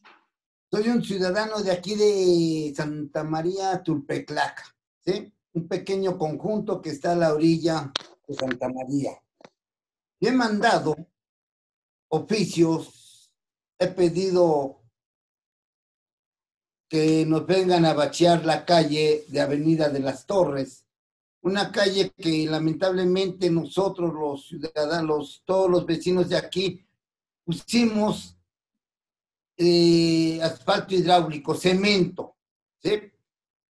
Soy un ciudadano de aquí de Santa María Tulpeclaca, ¿sí? Un pequeño conjunto que está a la orilla de Santa María. he mandado oficios, he pedido que nos vengan a bachear la calle de Avenida de las Torres, una calle que lamentablemente nosotros los ciudadanos, todos los vecinos de aquí, pusimos eh, asfalto hidráulico, cemento.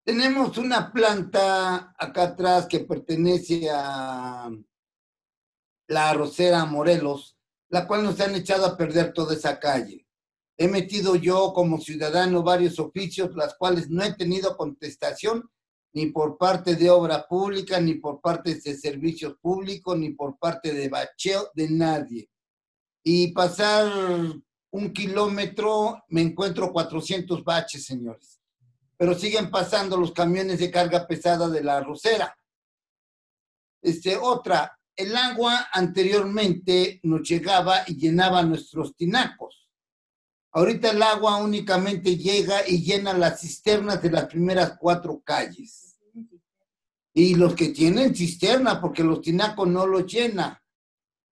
Tenemos una planta acá atrás que pertenece a la arrocera Morelos, la cual nos han echado a perder toda esa calle. He metido yo como ciudadano varios oficios, las cuales no he tenido contestación ni por parte de obra pública, ni por parte de servicios públicos, ni por parte de bacheo de nadie. Y pasar un kilómetro me encuentro 400 baches, señores. Pero siguen pasando los camiones de carga pesada de la rosera. Este, otra, el agua anteriormente nos llegaba y llenaba nuestros tinacos Ahorita el agua únicamente llega y llena las cisternas de las primeras cuatro calles. Y los que tienen cisterna, porque los tinacos no lo llena.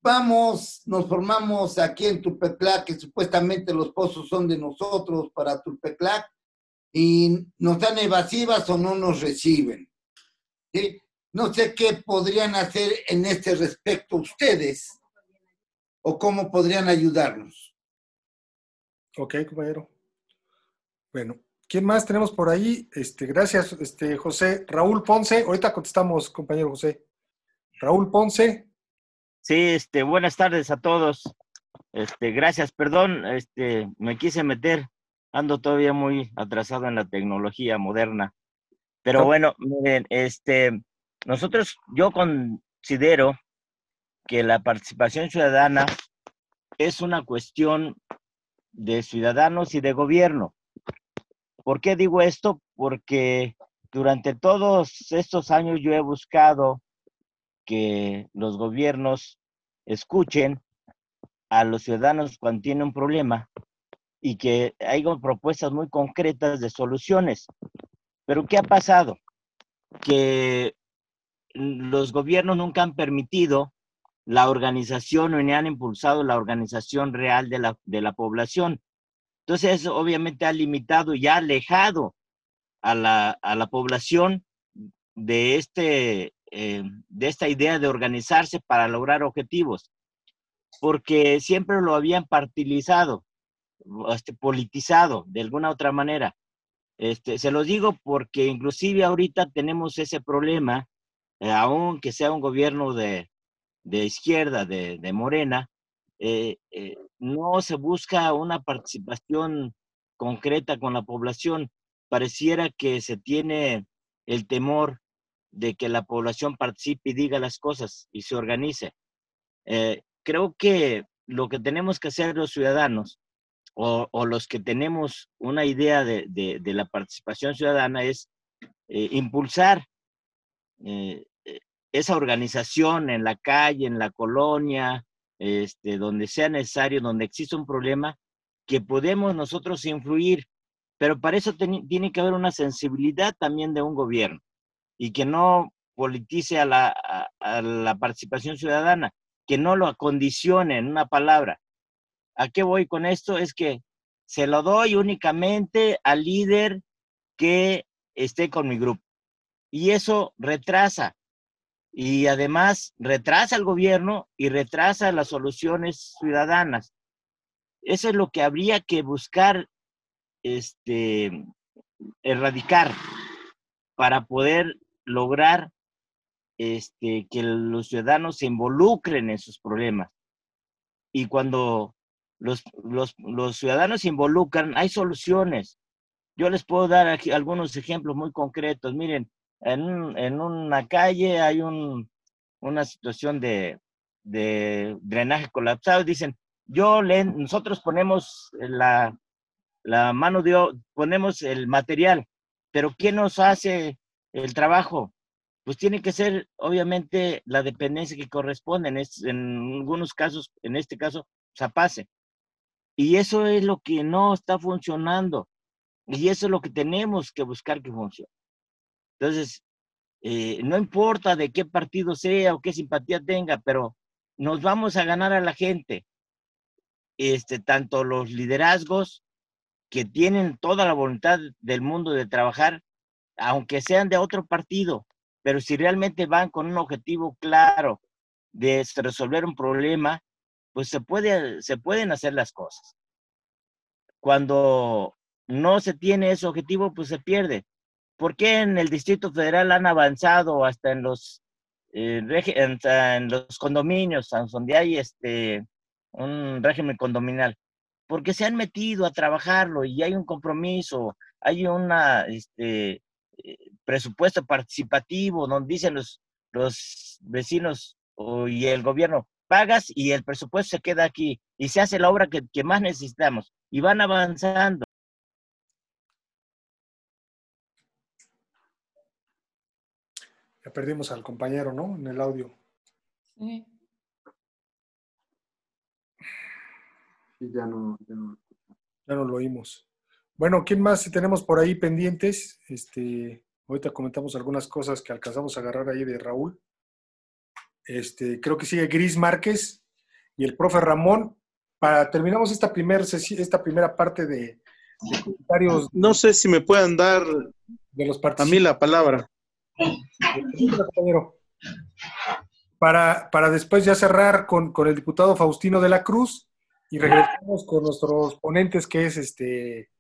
Vamos, nos formamos aquí en Tulpeclac, que supuestamente los pozos son de nosotros para Tulpeclac, y nos dan evasivas o no nos reciben. No sé qué podrían hacer en este respecto ustedes o cómo podrían ayudarnos. Ok, compañero. Bueno, ¿quién más tenemos por ahí? Este, gracias, este, José. Raúl Ponce, ahorita contestamos, compañero José. Raúl Ponce. Sí, este, buenas tardes a todos. Este, gracias, perdón, este, me quise meter, ando todavía muy atrasado en la tecnología moderna. Pero bueno, miren, este, nosotros, yo considero que la participación ciudadana es una cuestión de ciudadanos y de gobierno. ¿Por qué digo esto? Porque durante todos estos años yo he buscado que los gobiernos escuchen a los ciudadanos cuando tienen un problema y que hay propuestas muy concretas de soluciones. Pero ¿qué ha pasado? Que los gobiernos nunca han permitido la organización o ni han impulsado la organización real de la, de la población. Entonces, eso obviamente ha limitado y ha alejado a la, a la población de, este, eh, de esta idea de organizarse para lograr objetivos, porque siempre lo habían partilizado, este, politizado de alguna otra manera. Este, se los digo porque inclusive ahorita tenemos ese problema, eh, aunque sea un gobierno de, de izquierda, de, de Morena, eh, eh, no se busca una participación concreta con la población. Pareciera que se tiene el temor de que la población participe y diga las cosas y se organice. Eh, creo que lo que tenemos que hacer los ciudadanos o, los que tenemos una idea de, de, la participación ciudadana es impulsar esa organización en la calle, en la colonia, este, donde sea necesario, donde exista un problema, que podemos nosotros influir, pero para eso tiene que haber una sensibilidad también de un gobierno y que no politice a la, a la participación ciudadana, que no lo acondicione en una palabra. ¿A qué voy con esto? Es que se lo doy únicamente al líder que esté con mi grupo. Y eso retrasa y además retrasa al gobierno y retrasa las soluciones ciudadanas. Eso es lo que habría que buscar este, erradicar para poder lograr este, que los ciudadanos se involucren en sus problemas. Y cuando los, los, los ciudadanos se involucran, hay soluciones. Yo les puedo dar aquí algunos ejemplos muy concretos. Miren, en, en una calle hay un, una situación de, de drenaje colapsado, dicen, yo le, nosotros ponemos la, la mano de ponemos el material, pero ¿quién nos hace el trabajo? Pues tiene que ser, obviamente, la dependencia que corresponde. En, en algunos casos, en este caso, Zapase. Y eso es lo que no está funcionando. Y eso es lo que tenemos que buscar que funcione. Entonces, eh, no importa de qué partido sea o qué simpatía tenga, pero nos vamos a ganar a la gente. Este, tanto los liderazgos que tienen toda la voluntad del mundo de trabajar, aunque sean de otro partido, pero si realmente van con un objetivo claro de resolver un problema, pues se, puede, se pueden hacer las cosas. Cuando no se tiene ese objetivo, pues se pierde. ¿Por qué en el Distrito Federal han avanzado hasta en los, eh, en, los condominios, donde hay este, un régimen condominal? Porque se han metido a trabajarlo y hay un compromiso, hay un este, eh, presupuesto participativo donde dicen los, los vecinos y el gobierno, pagas y el presupuesto se queda aquí y se hace la obra que, que más necesitamos y van avanzando. Ya perdimos al compañero, ¿no? En el audio. Sí. Sí, ya no, ya no, ya no lo oímos. Bueno, ¿quién más tenemos por ahí pendientes? Este, ahorita comentamos algunas cosas que alcanzamos a agarrar ahí de Raúl. Este, creo que sigue Gris Márquez y el profe Ramón. Para terminamos esta, primer, esta primera parte de, comentarios. No sé si me puedan dar de los a mí la palabra. Para, para después ya cerrar con, con, el diputado Faustino de la Cruz y regresamos con nuestros ponentes que es este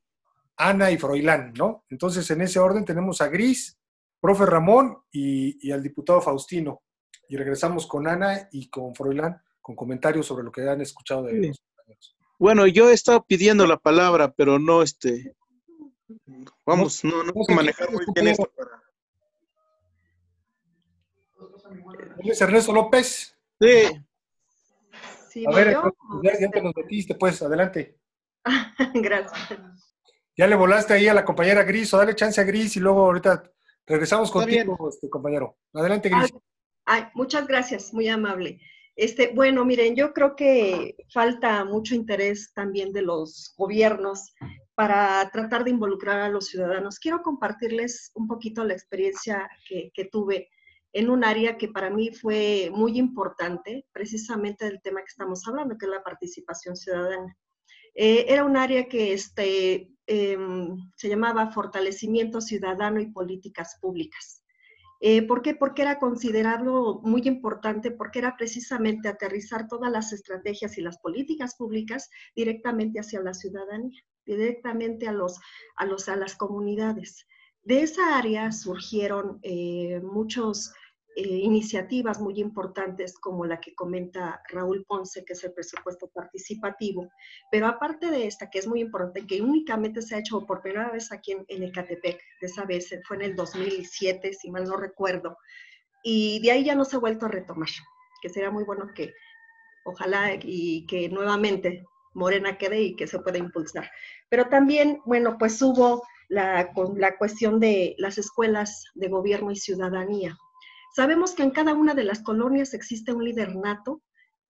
Ana y Froilán, ¿no? Entonces en ese orden tenemos a Gris, profe Ramón y, y al diputado Faustino. Y regresamos con Ana y con Froilán con comentarios sobre lo que han escuchado de ellos. Bueno, yo he estado pidiendo la palabra, pero no, este, vamos, no, no, puedo manejar muy bien esto para... Ernesto López. Sí. a ver, ya, ya, te nos metiste, pues, adelante. Gracias. Ya le volaste ahí a la compañera Gris, o dale chance a Gris y luego ahorita regresamos contigo, este, compañero. Adelante, Gris. Ay, muchas gracias, muy amable. Este, bueno, miren, yo creo que falta mucho interés también de los gobiernos para tratar de involucrar a los ciudadanos. Quiero compartirles un poquito la experiencia que, que tuve en un área que para mí fue muy importante, precisamente del tema que estamos hablando, que es la participación ciudadana. Eh, era un área que este, em, se llamaba Fortalecimiento Ciudadano y Políticas Públicas. Eh, ¿Por qué? Porque era considerado muy importante, porque era precisamente aterrizar todas las estrategias y las políticas públicas directamente hacia la ciudadanía, directamente a, los, a, los, a las comunidades. De esa área surgieron eh, muchos eh, iniciativas muy importantes como la que comenta Raúl Ponce, que es el presupuesto participativo. Pero aparte de esta, que es muy importante, que únicamente se ha hecho por primera vez aquí en, en Ecatepec, de esa vez fue en el 2007, si mal no recuerdo, y de ahí ya no se ha vuelto a retomar, que sería muy bueno que ojalá y que nuevamente Morena quede y que se pueda impulsar. Pero también, bueno, pues hubo la, la cuestión de las escuelas de gobierno y ciudadanía, Sabemos que en cada una de las colonias existe un líder nato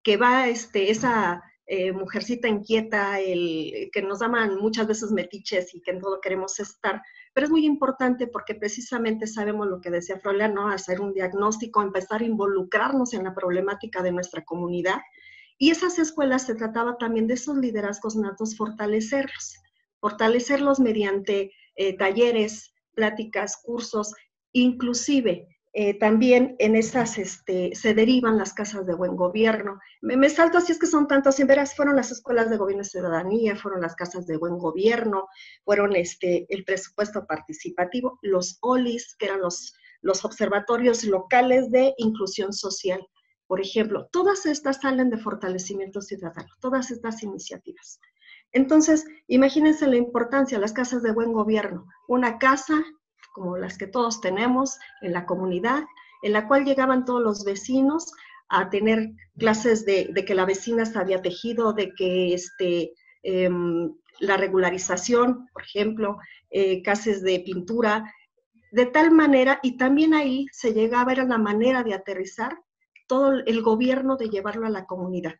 que va, este, esa eh, mujercita inquieta, el, que nos llaman muchas veces metiches y que en todo queremos estar, pero es muy importante porque precisamente sabemos lo que decía Froila, ¿no? Hacer un diagnóstico, empezar a involucrarnos en la problemática de nuestra comunidad. Y esas escuelas se trataba también de esos liderazgos natos, fortalecerlos, fortalecerlos mediante eh, talleres, pláticas, cursos, inclusive eh, también en esas este, se derivan las casas de buen gobierno. Me, salto así es que son tantos, en veras fueron las escuelas de gobierno y ciudadanía, fueron las casas de buen gobierno, fueron este, el presupuesto participativo, los OLIS, que eran los, observatorios locales de inclusión social. Por ejemplo, todas estas salen de fortalecimiento ciudadano, todas estas iniciativas. Entonces, imagínense la importancia las casas de buen gobierno. Una casa como las que todos tenemos en la comunidad, en la cual llegaban todos los vecinos a tener clases de, que la vecina se había tejido, de que este, em, la regularización, por ejemplo, eh, clases de pintura, de tal manera, y también ahí se llegaba, era la manera de aterrizar todo el gobierno, de llevarlo a la comunidad.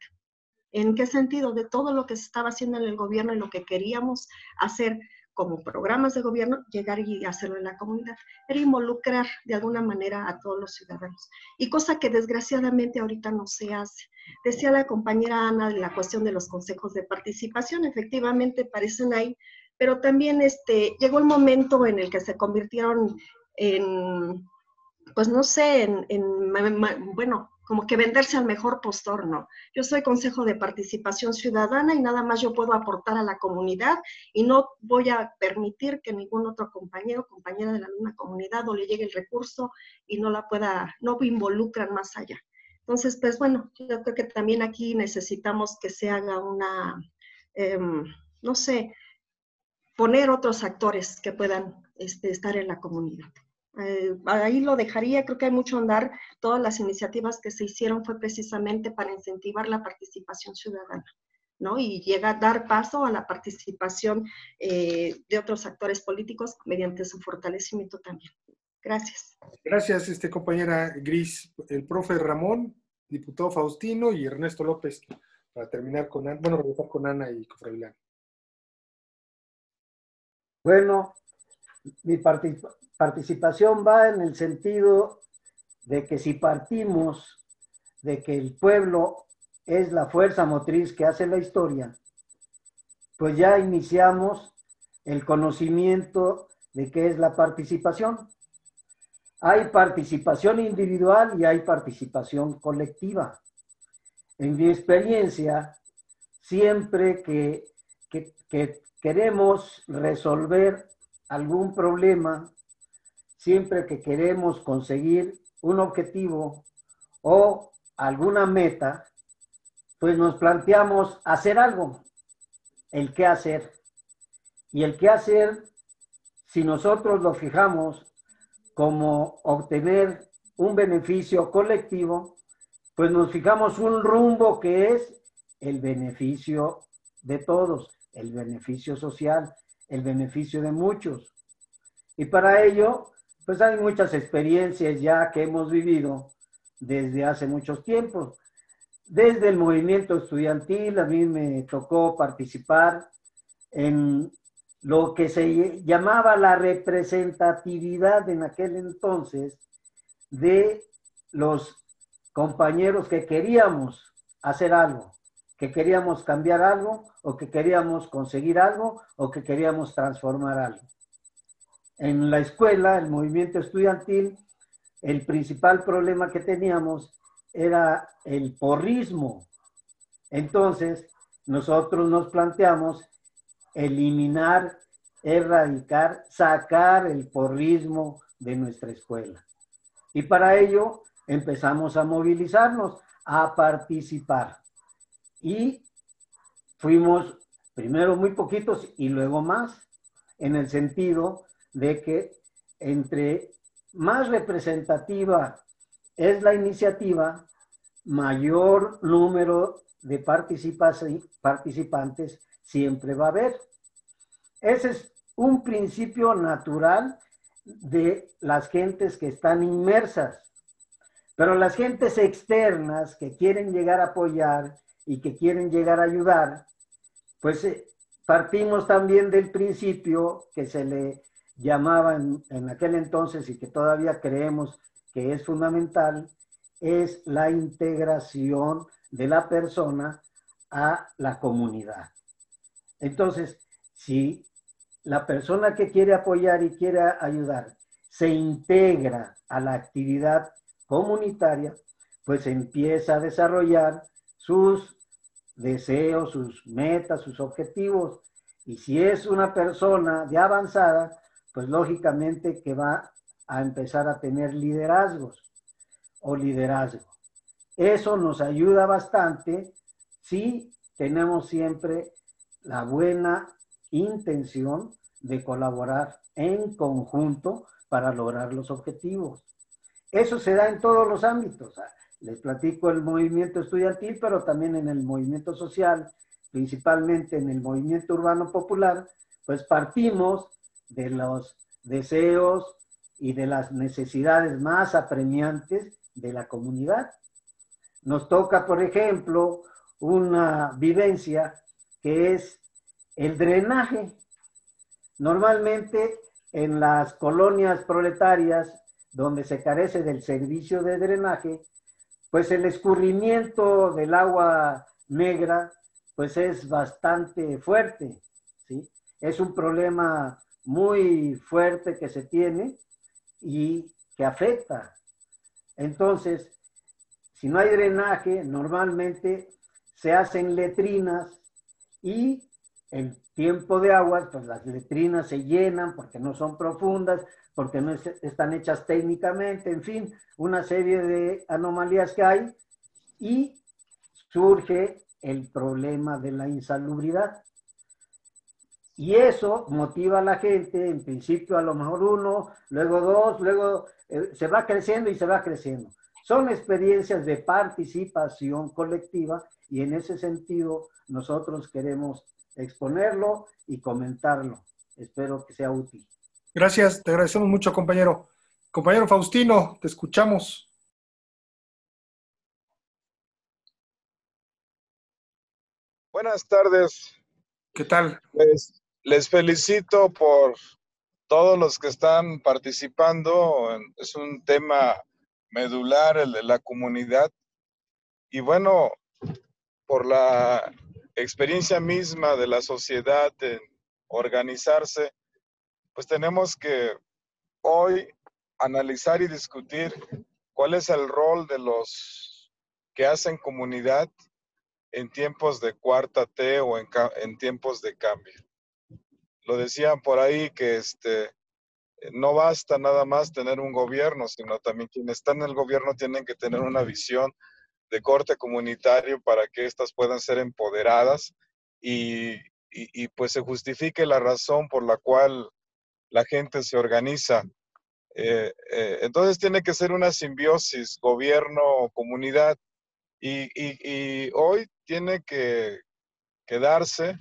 ¿En qué sentido? De todo lo que se estaba haciendo en el gobierno y lo que queríamos hacer como programas de gobierno, llegar y hacerlo en la comunidad. Era involucrar de alguna manera a todos los ciudadanos. Y cosa que desgraciadamente ahorita no se hace. Decía la compañera Ana de la cuestión de los consejos de participación, efectivamente parecen ahí, pero también este, llegó el momento en el que se convirtieron en, pues no sé, en, en bueno, como que venderse al mejor postor, no. Yo soy Consejo de Participación Ciudadana y nada más yo puedo aportar a la comunidad y no voy a permitir que ningún otro compañero compañera de la misma comunidad o le llegue el recurso y no la pueda, no involucran más allá. Entonces, pues bueno, yo creo que también aquí necesitamos que se haga una, em, no sé, poner otros actores que puedan este, estar en la comunidad. Eh, ahí lo dejaría, creo que hay mucho andar. Todas las iniciativas que se hicieron fue precisamente para incentivar la participación ciudadana, ¿no? Y llega a dar paso a la participación eh, de otros actores políticos mediante su fortalecimiento también. Gracias. Gracias, este, compañera Gris. El profe Ramón, diputado Faustino y Ernesto López, para terminar con, bueno, regresar con Ana y con Froilán. Bueno, mi participación va en el sentido de que si partimos de que el pueblo es la fuerza motriz que hace la historia, pues ya iniciamos el conocimiento de qué es la participación. Hay participación individual y hay participación colectiva. En mi experiencia, siempre que, que, que queremos resolver algún problema, siempre que queremos conseguir un objetivo o alguna meta, pues nos planteamos hacer algo, el qué hacer. Y el qué hacer, si nosotros lo fijamos como obtener un beneficio colectivo, pues nos fijamos un rumbo que es el beneficio de todos, el beneficio social, el beneficio de muchos. Y para ello, pues hay muchas experiencias ya que hemos vivido desde hace muchos tiempos. Desde el movimiento estudiantil, a mí me tocó participar en lo que se llamaba la representatividad en aquel entonces de los compañeros que queríamos hacer algo, que queríamos cambiar algo o que queríamos conseguir algo o que queríamos transformar algo. En la escuela, el movimiento estudiantil, el principal problema que teníamos era el porrismo. Entonces, nosotros nos planteamos eliminar, erradicar, sacar el porrismo de nuestra escuela. Y para ello empezamos a movilizarnos, a participar. Y fuimos primero muy poquitos y luego más, en el sentido de que entre más representativa es la iniciativa, mayor número de participantes siempre va a haber. Ese es un principio natural de las gentes que están inmersas. Pero las gentes externas que quieren llegar a apoyar y que quieren llegar a ayudar, pues eh, partimos también del principio que se le llamaba en, en aquel entonces y que todavía creemos que es fundamental, es la integración de la persona a la comunidad. Entonces, si la persona que quiere apoyar y quiere ayudar se integra a la actividad comunitaria, pues empieza a desarrollar sus deseos, sus metas, sus objetivos. Y si es una persona de avanzada, pues lógicamente que va a empezar a tener liderazgos o liderazgo. Eso nos ayuda bastante si tenemos siempre la buena intención de colaborar en conjunto para lograr los objetivos. Eso se da en todos los ámbitos. Les platico el movimiento estudiantil, pero también en el movimiento social, principalmente en el movimiento urbano popular, pues partimos de los deseos y de las necesidades más apremiantes de la comunidad. Nos toca, por ejemplo, una vivencia que es el drenaje. Normalmente en las colonias proletarias donde se carece del servicio de drenaje, pues el escurrimiento del agua negra pues es bastante fuerte, ¿sí? Es un problema muy fuerte que se tiene y que afecta. Entonces, si no hay drenaje, normalmente se hacen letrinas y en tiempo de aguas, pues las letrinas se llenan porque no son profundas, porque no están hechas técnicamente, en fin, una serie de anomalías que hay y surge el problema de la insalubridad. Y eso motiva a la gente, en principio a lo mejor uno, luego dos, luego eh, se va creciendo y se va creciendo. Son experiencias de participación colectiva y en ese sentido nosotros queremos exponerlo y comentarlo. Espero que sea útil. Gracias, te agradecemos mucho, compañero. Compañero Faustino, te escuchamos. Buenas tardes. ¿Qué tal? Les, les felicito por todos los que están participando. Es un tema medular, el de la comunidad. Y bueno, por la experiencia misma de la sociedad en organizarse, pues tenemos que hoy analizar y discutir cuál es el rol de los que hacen comunidad en tiempos de cuarta T o en, en tiempos de cambio. Lo decían por ahí que este, no basta nada más tener un gobierno, sino también quienes están en el gobierno tienen que tener una visión de corte comunitario para que éstas puedan ser empoderadas y, y, pues se justifique la razón por la cual la gente se organiza. Eh, eh, entonces tiene que ser una simbiosis gobierno-comunidad y, y, hoy tiene que, quedarse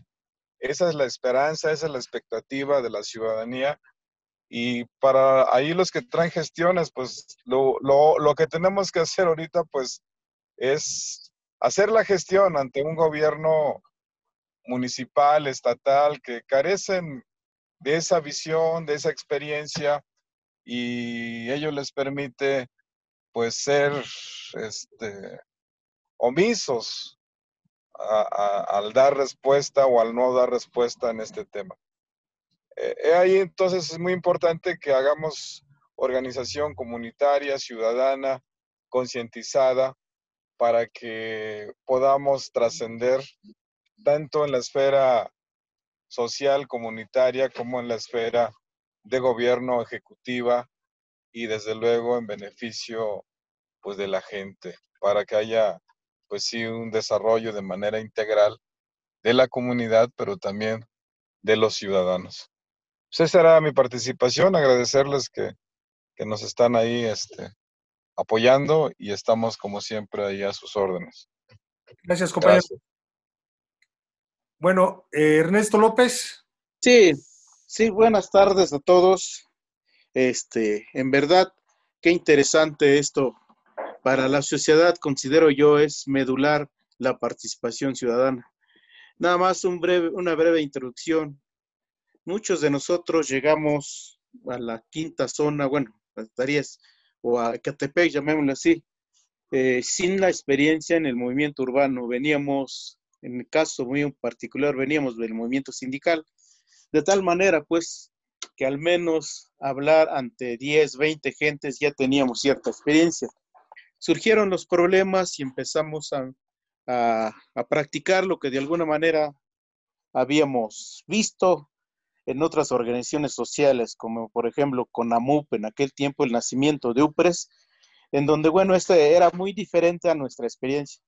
esa es la esperanza, esa es la expectativa de la ciudadanía. Y para ahí los que traen gestiones, pues lo, lo, lo que tenemos que hacer ahorita, pues es hacer la gestión ante un gobierno municipal, estatal, que carecen de esa visión, de esa experiencia, y ello les permite pues ser este, omisos al dar respuesta o al no dar respuesta en este tema. Eh, ahí entonces es muy importante que hagamos organización comunitaria, ciudadana, concientizada, para que podamos trascender tanto en la esfera social, comunitaria, como en la esfera de gobierno ejecutiva y desde luego en beneficio pues de la gente, para que haya pues sí un desarrollo de manera integral de la comunidad, pero también de los ciudadanos. Pues esa era mi participación, agradecerles que, que nos están ahí este, apoyando y estamos como siempre ahí a sus órdenes. Gracias, compañero. Bueno, eh, Ernesto López. Sí, sí, buenas tardes a todos. Este, en verdad, qué interesante esto. Para la sociedad, considero yo, es medular la participación ciudadana. Nada más un breve, una breve introducción. Muchos de nosotros llegamos a la quinta zona, bueno, estarías o a Catepec, llamémoslo así, eh, sin la experiencia en el movimiento urbano. Veníamos, en el caso muy particular, veníamos del movimiento sindical, de tal manera, pues, que al menos hablar ante 10, 20 gentes ya teníamos cierta experiencia. Surgieron los problemas y empezamos a, a, a practicar lo que de alguna manera habíamos visto en otras organizaciones sociales, como por ejemplo con AMUP, en aquel tiempo el nacimiento de UPRES, en donde, bueno, este era muy diferente a nuestra experiencia.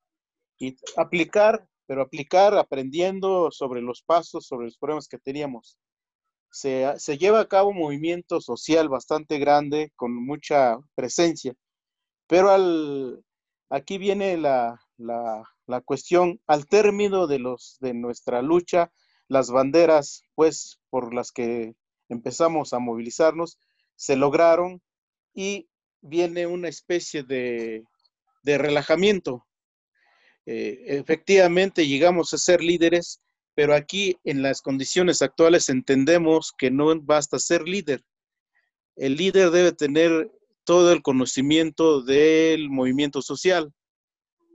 Y aplicar, pero aplicar aprendiendo sobre los pasos, sobre los problemas que teníamos. Se, se lleva a cabo un movimiento social bastante grande, con mucha presencia, pero al, aquí viene la, la, la cuestión, al término de, los, de nuestra lucha, las banderas, pues, por las que empezamos a movilizarnos, se lograron y viene una especie de, relajamiento. Eh, efectivamente, llegamos a ser líderes, pero aquí en las condiciones actuales entendemos que no basta ser líder. El líder debe tener todo el conocimiento del movimiento social.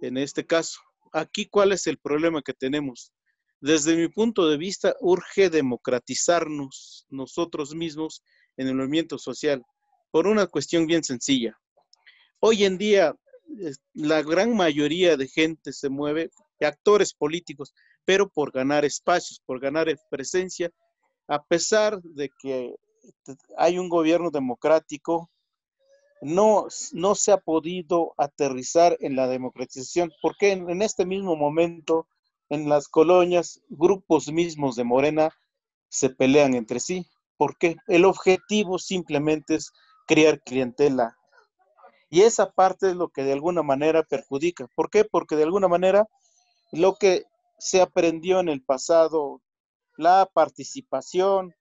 En este caso, aquí, ¿cuál es el problema que tenemos? Desde mi punto de vista, urge democratizarnos nosotros mismos en el movimiento social por una cuestión bien sencilla. Hoy en día, la gran mayoría de gente se mueve, actores políticos, pero por ganar espacios, por ganar presencia, a pesar de que hay un gobierno democrático, no, no se ha podido aterrizar en la democratización, porque en este mismo momento en las colonias, grupos mismos de Morena se pelean entre sí. porque El objetivo simplemente es crear clientela. Y esa parte es lo que de alguna manera perjudica. ¿Por qué? Porque de alguna manera lo que se aprendió en el pasado, la participación,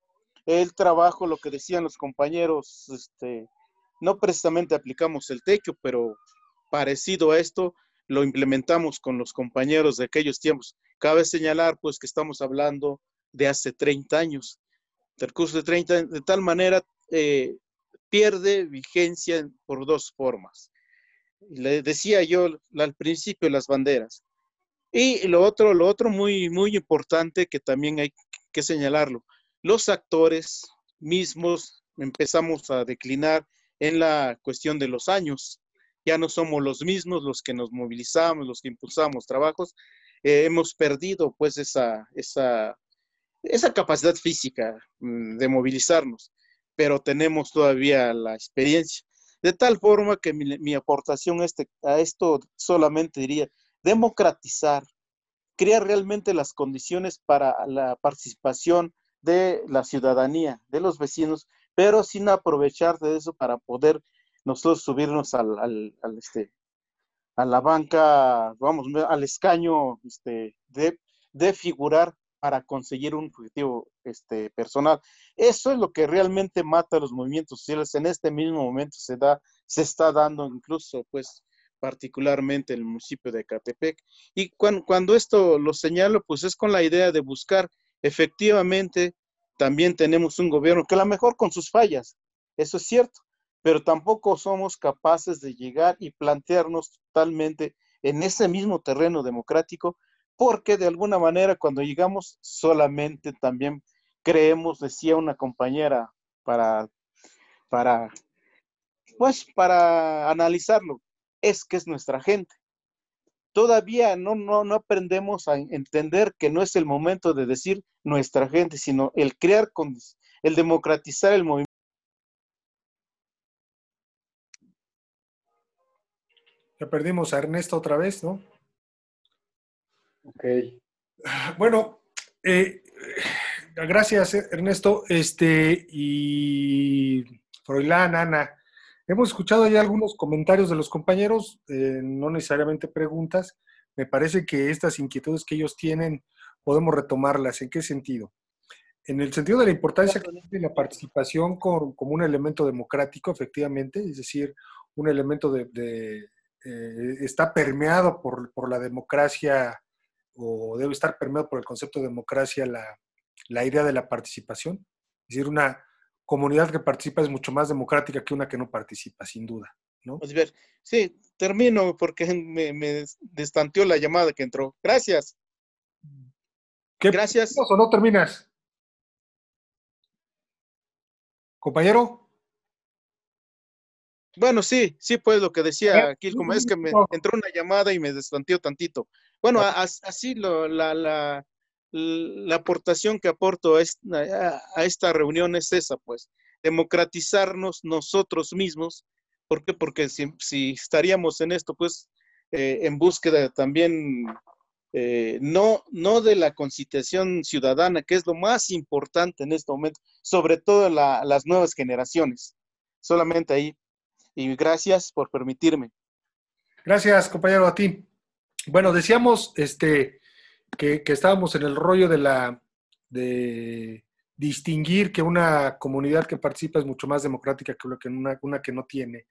el trabajo, lo que decían los compañeros, este, no precisamente aplicamos el techo, pero parecido a esto, lo implementamos con los compañeros de aquellos tiempos. Cabe señalar, pues, que estamos hablando de hace 30 años. El curso de 30, de tal manera, eh, pierde vigencia por dos formas. Le decía yo al principio las banderas. Y lo otro, lo otro muy, muy importante que también hay que señalarlo, los actores mismos empezamos a declinar en la cuestión de los años ya no somos los mismos los que nos movilizamos, los que impulsamos trabajos, eh, hemos perdido pues esa, esa, esa capacidad física mm, de movilizarnos, pero tenemos todavía la experiencia. De tal forma que mi, aportación este, a esto solamente diría democratizar, crear realmente las condiciones para la participación de la ciudadanía, de los vecinos, pero sin aprovechar de eso para poder nosotros subirnos al, al, este, a la banca, vamos, al escaño este, de figurar para conseguir un objetivo este, personal. Eso es lo que realmente mata a los movimientos sociales. En este mismo momento se da, se está dando incluso, pues, particularmente en el municipio de Catepec. Y cuando, cuando esto lo señalo, pues es con la idea de buscar efectivamente, también tenemos un gobierno que a lo mejor con sus fallas, eso es cierto, pero tampoco somos capaces de llegar y plantearnos totalmente en ese mismo terreno democrático porque de alguna manera cuando llegamos solamente también creemos, decía una compañera, para, para, pues para analizarlo, es que es nuestra gente. Todavía no, no, no aprendemos a entender que no es el momento de decir nuestra gente, sino el crear, el democratizar el movimiento. Ya perdimos a Ernesto otra vez, ¿no? Ok. Bueno, eh, gracias Ernesto. Este, y Froilán, Ana, hemos escuchado ya algunos comentarios de los compañeros, eh, no necesariamente preguntas. Me parece que estas inquietudes que ellos tienen podemos retomarlas. ¿En qué sentido? En el sentido de la importancia que tiene la participación como un elemento democrático, efectivamente, es decir, un elemento de, eh, está permeado por, por la democracia o debe estar permeado por el concepto de democracia la, la idea de la participación. Es decir, una comunidad que participa es mucho más democrática que una que no participa, sin duda. ¿no? Pues ver, sí, termino porque me, me destanteó la llamada que entró. Gracias. ¿Qué Gracias. ¿O no terminas? Compañero. Bueno, sí, sí, pues lo que decía aquí, como es que me entró una llamada y me destanteó tantito. Bueno, así lo, la, la, la, aportación que aporto a esta, a esta, reunión es esa, pues, democratizarnos nosotros mismos. ¿Por qué? Porque si, si estaríamos en esto, pues, eh, en búsqueda también, eh, no, no de la concitación ciudadana, que es lo más importante en este momento, sobre todo la, las nuevas generaciones. Solamente ahí. Y gracias por permitirme. Gracias, compañero, a ti. Bueno, decíamos este, que, estábamos en el rollo de la de distinguir que una comunidad que participa es mucho más democrática que una, una que no tiene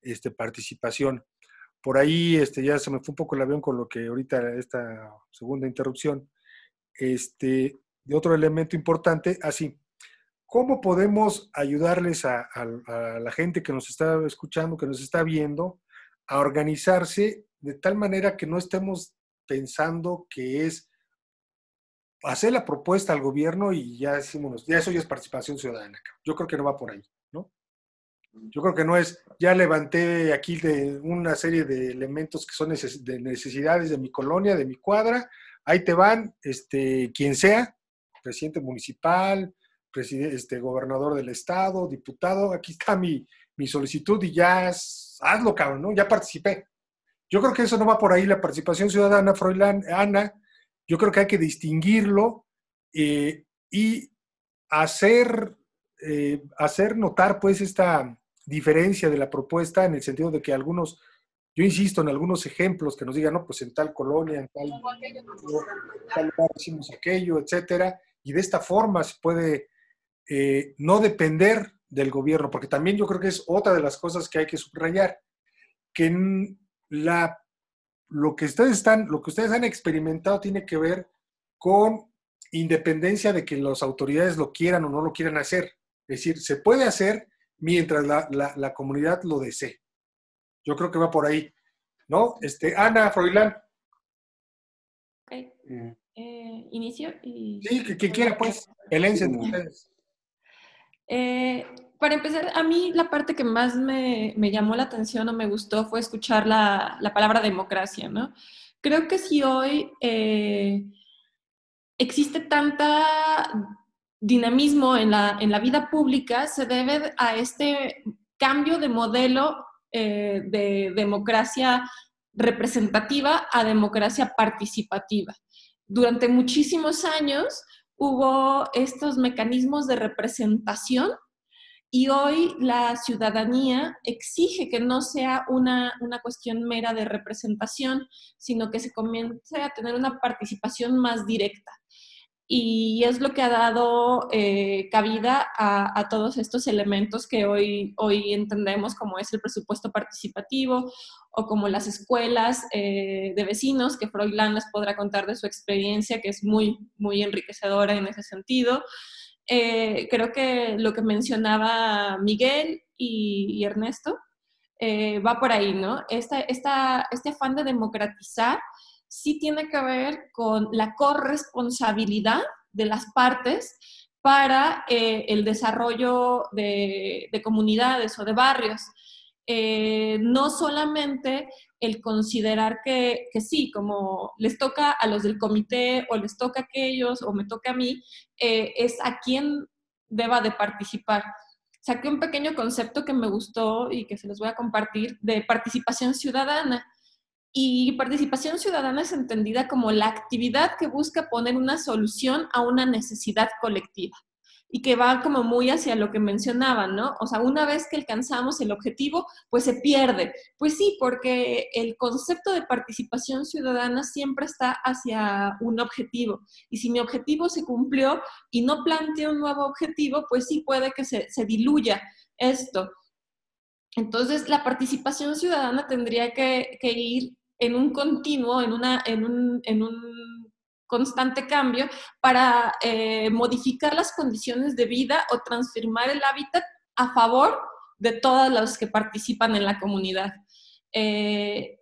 este, participación. Por ahí este, ya se me fue un poco el avión con lo que ahorita esta segunda interrupción. Este, y otro elemento importante, así, ¿cómo podemos ayudarles a, a la gente que nos está escuchando, que nos está viendo, a organizarse de tal manera que no estemos pensando que es hacer la propuesta al gobierno y ya decimos, ya eso ya es participación ciudadana. Yo creo que no va por ahí, ¿no? Yo creo que no es, ya levanté aquí de una serie de elementos que son de necesidades de mi colonia, de mi cuadra, ahí te van, este, quien sea, presidente municipal, presidente, este, gobernador del estado, diputado, aquí está mi, mi solicitud y ya hazlo, cabrón, ¿no? Ya participé. Yo creo que eso no va por ahí, la participación ciudadana, Ana, yo creo que hay que distinguirlo eh, y hacer, eh, hacer notar pues esta diferencia de la propuesta en el sentido de que algunos, yo insisto en algunos ejemplos que nos digan, no, pues en tal colonia, en tal, tal lugar hicimos aquello, etcétera, y de esta forma se puede eh, no depender del gobierno, porque también yo creo que es otra de las cosas que hay que subrayar, que la, lo, que ustedes están, lo que ustedes han experimentado tiene que ver con independencia de que las autoridades lo quieran o no lo quieran hacer. Es decir, se puede hacer mientras la, la, comunidad lo desee. Yo creo que va por ahí. ¿No? Este, Ana Froilán. Ok. Eh, inicio y... Sí, que quiera, pues. Pelense entre ustedes. Eh, para empezar, a mí la parte que más me, llamó la atención o me gustó fue escuchar la, palabra democracia, ¿no? Creo que si hoy eh, existe tanta dinamismo en la, en la vida pública, se debe a este cambio de modelo eh, de democracia representativa a democracia participativa. Durante muchísimos años hubo estos mecanismos de representación y hoy la ciudadanía exige que no sea una, una, cuestión mera de representación, sino que se comience a tener una participación más directa y es lo que ha dado eh, cabida a, todos estos elementos que hoy, hoy entendemos como es el presupuesto participativo o como las escuelas eh, de vecinos, que Froilán les podrá contar de su experiencia, que es muy, muy enriquecedora en ese sentido. Eh, creo que lo que mencionaba Miguel y, Ernesto va por ahí, ¿no? Este afán de democratizar sí tiene que ver con la corresponsabilidad de las partes para eh, el desarrollo de, comunidades o de barrios. Eh, no solamente el considerar que, sí, como les toca a los del comité o les toca a aquellos o me toca a mí, eh, es a quien deba de participar. Saqué un pequeño concepto que me gustó y que se los voy a compartir de participación ciudadana. Y participación ciudadana es entendida como la actividad que busca poner una solución a una necesidad colectiva y que va como muy hacia lo que mencionaban, ¿no? O sea, una vez que alcanzamos el objetivo, pues se pierde. Pues sí, porque el concepto de participación ciudadana siempre está hacia un objetivo. Y si mi objetivo se cumplió y no planteo un nuevo objetivo, pues sí puede que se, se diluya esto. Entonces, la participación ciudadana tendría que, ir en un continuo, en, una, en, un, constante cambio para eh, modificar las condiciones de vida o transformar el hábitat a favor de todos los que participan en la comunidad. Eh,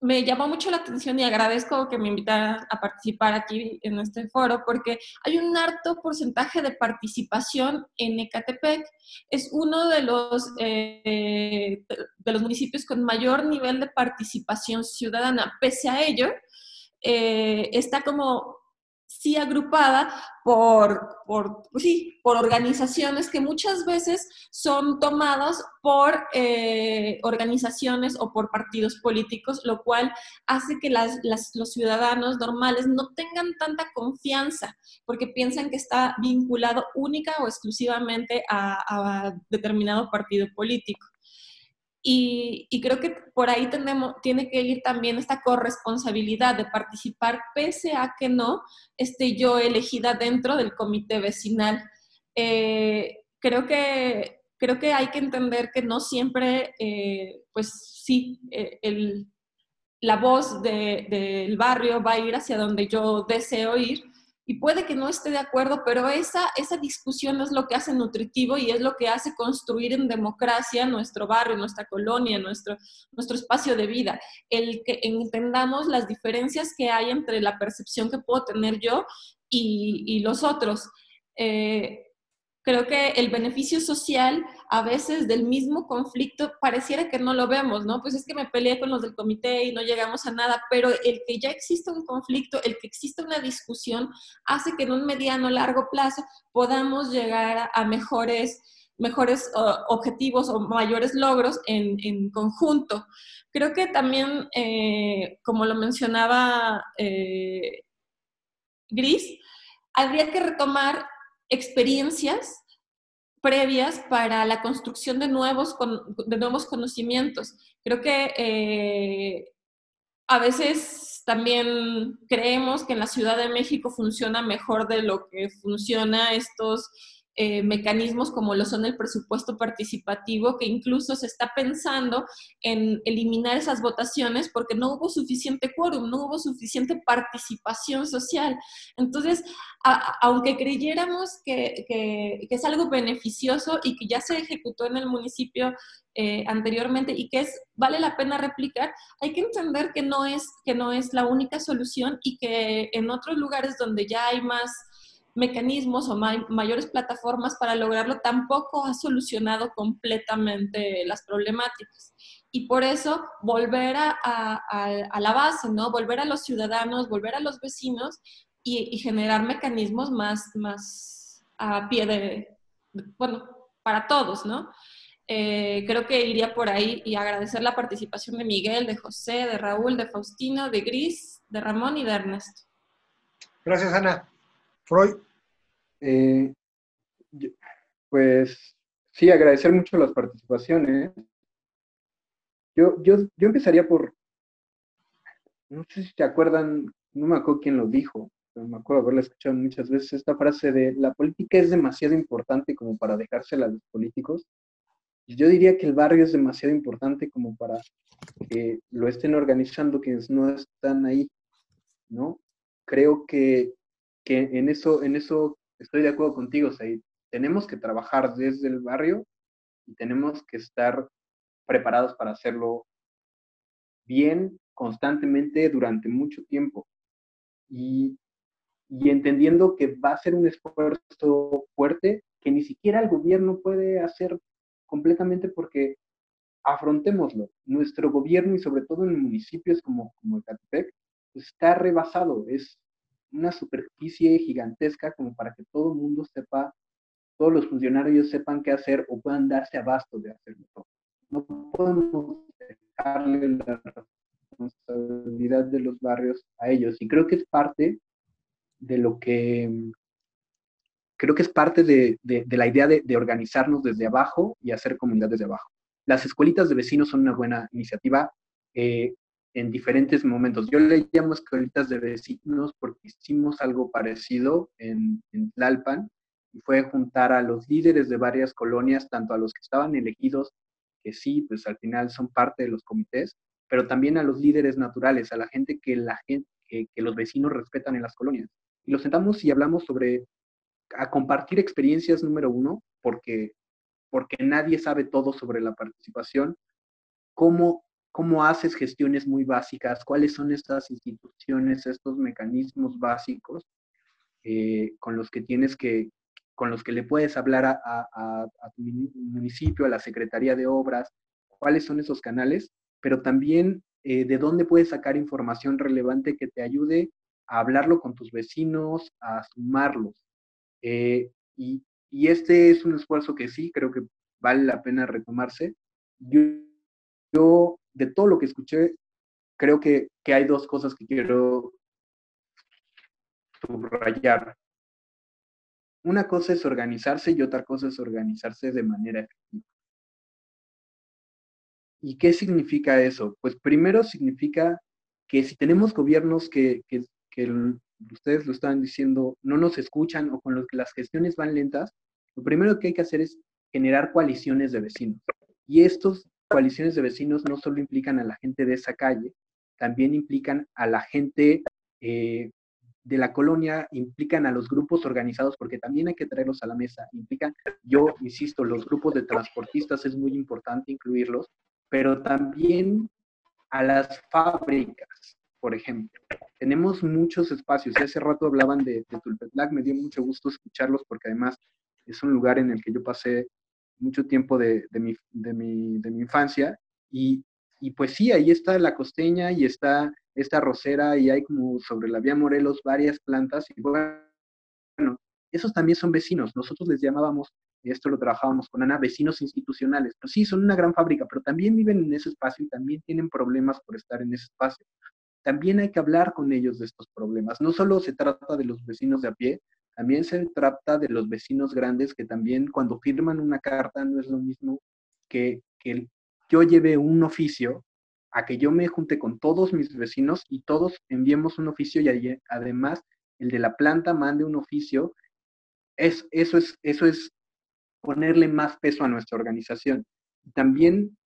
me llamó mucho la atención y agradezco que me invitaran a participar aquí en este foro porque hay un alto porcentaje de participación en Ecatepec. Es uno de los, eh, de los municipios con mayor nivel de participación ciudadana. Pese a ello, eh, está como sí agrupada por, por, pues sí, por organizaciones que muchas veces son tomadas por eh, organizaciones o por partidos políticos, lo cual hace que las, los ciudadanos normales no tengan tanta confianza porque piensan que está vinculado única o exclusivamente a determinado partido político. Y, creo que por ahí tenemos, tiene que ir también esta corresponsabilidad de participar, pese a que no esté yo elegida dentro del comité vecinal. Eh, creo, que, creo que hay que entender que no siempre, eh, pues sí, eh, el, la voz del barrio va a ir hacia donde yo deseo ir, y puede que no esté de acuerdo, pero esa, esa discusión es lo que hace nutritivo y es lo que hace construir en democracia nuestro barrio, nuestra colonia, nuestro, nuestro espacio de vida. El que entendamos las diferencias que hay entre la percepción que puedo tener yo y, y los otros. Eh, creo que el beneficio social a veces del mismo conflicto pareciera que no lo vemos, ¿no? Pues es que me peleé con los del comité y no llegamos a nada, pero el que ya exista un conflicto, el que exista una discusión, hace que en un mediano largo plazo podamos llegar a mejores mejores objetivos o mayores logros en, conjunto. Creo que también, eh, como lo mencionaba eh, Gris, habría que retomar experiencias previas para la construcción de nuevos, de nuevos conocimientos. Creo que eh, a veces también creemos que en la Ciudad de México funciona mejor de lo que funciona estos eh, mecanismos como lo son el presupuesto participativo, que incluso se está pensando en eliminar esas votaciones porque no hubo suficiente quórum, no hubo suficiente participación social. Entonces, aunque creyéramos que, es algo beneficioso y que ya se ejecutó en el municipio eh, anteriormente y que es, vale la pena replicar, hay que entender que no, es, que no es la única solución y que en otros lugares donde ya hay más mecanismos o mayores plataformas para lograrlo, tampoco ha solucionado completamente las problemáticas. Y por eso volver a, la base, ¿no? Volver a los ciudadanos, volver a los vecinos y, generar mecanismos más, más a pie de, bueno, para todos, ¿no? Eh, creo que iría por ahí y agradecer la participación de Miguel, de José, de Raúl, de Faustino, de Gris, de Ramón y de Ernesto. Gracias, Ana. Freud. Eh, pues sí, agradecer mucho las participaciones. Yo, yo, yo empezaría por, no sé si te acuerdan, no me acuerdo quién lo dijo, pero me acuerdo haberla escuchado muchas veces, esta frase de la política es demasiado importante como para dejársela a los políticos. Yo diría que el barrio es demasiado importante como para que lo estén organizando quienes no están ahí, ¿no? Creo que, que en, eso, en eso estoy de acuerdo contigo, Said. Tenemos que trabajar desde el barrio y tenemos que estar preparados para hacerlo bien, constantemente, durante mucho tiempo. Y, y entendiendo que va a ser un esfuerzo fuerte que ni siquiera el gobierno puede hacer completamente porque afrontémoslo. Nuestro gobierno y sobre todo en municipios como, como Ecatepec, está rebasado. Es una superficie gigantesca como para que todo el mundo sepa, todos los funcionarios sepan qué hacer o puedan darse abasto de hacerlo. No podemos dejarle la responsabilidad de los barrios a ellos. Y creo que es parte de lo que, creo que es parte de, la idea de, de, organizarnos desde abajo y hacer comunidad desde abajo. Las escuelitas de vecinos son una buena iniciativa eh, en diferentes momentos. Yo le llamo escuelitas de vecinos porque hicimos algo parecido en, en Tlalpan y fue juntar a los líderes de varias colonias, tanto a los que estaban elegidos, que sí, pues al final son parte de los comités, pero también a los líderes naturales, a la gente que, la gente, que, los vecinos respetan en las colonias. Y los sentamos y hablamos sobre a compartir experiencias número uno, porque, porque nadie sabe todo sobre la participación, cómo, cómo haces gestiones muy básicas, cuáles son estas instituciones, estos mecanismos básicos eh, con los que tienes que, con los que le puedes hablar a, a, a, tu municipio, a la Secretaría de Obras, cuáles son esos canales, pero también eh, de dónde puedes sacar información relevante que te ayude a hablarlo con tus vecinos, a sumarlos. Eh, y, y, este es un esfuerzo que sí creo que vale la pena retomarse. Yo, yo de todo lo que escuché, creo que, que hay dos cosas que quiero subrayar. Una cosa es organizarse y otra cosa es organizarse de manera efectiva. ¿Y qué significa eso? Pues primero significa que si tenemos gobiernos que, que, que ustedes lo estaban diciendo, no nos escuchan o con los que las gestiones van lentas, lo primero que hay que hacer es generar coaliciones de vecinos. Y estos coaliciones de vecinos no solo implican a la gente de esa calle, también implican a la gente eh, de la colonia, implican a los grupos organizados, porque también hay que traerlos a la mesa, implican, yo insisto, los grupos de transportistas es muy importante incluirlos, pero también a las fábricas, por ejemplo. Tenemos muchos espacios. Hace rato hablaban de, de Tulpetlac, me dio mucho gusto escucharlos porque además es un lugar en el que yo pasé mucho tiempo de, mi, de, mi, de mi, infancia. Y, y, pues sí, ahí está la costeña y está esta rosera y hay como sobre la vía Morelos varias plantas. Y bueno, esos también son vecinos. Nosotros les llamábamos, y esto lo trabajábamos con Ana, vecinos institucionales. Pues sí, son una gran fábrica, pero también viven en ese espacio y también tienen problemas por estar en ese espacio también hay que hablar con ellos de estos problemas. No solo se trata de los vecinos de a pie, también se trata de los vecinos grandes que también cuando firman una carta no es lo mismo que, que yo lleve un oficio a que yo me junte con todos mis vecinos y todos enviemos un oficio y además el de la planta mande un oficio. Es, eso, es, eso es ponerle más peso a nuestra organización. También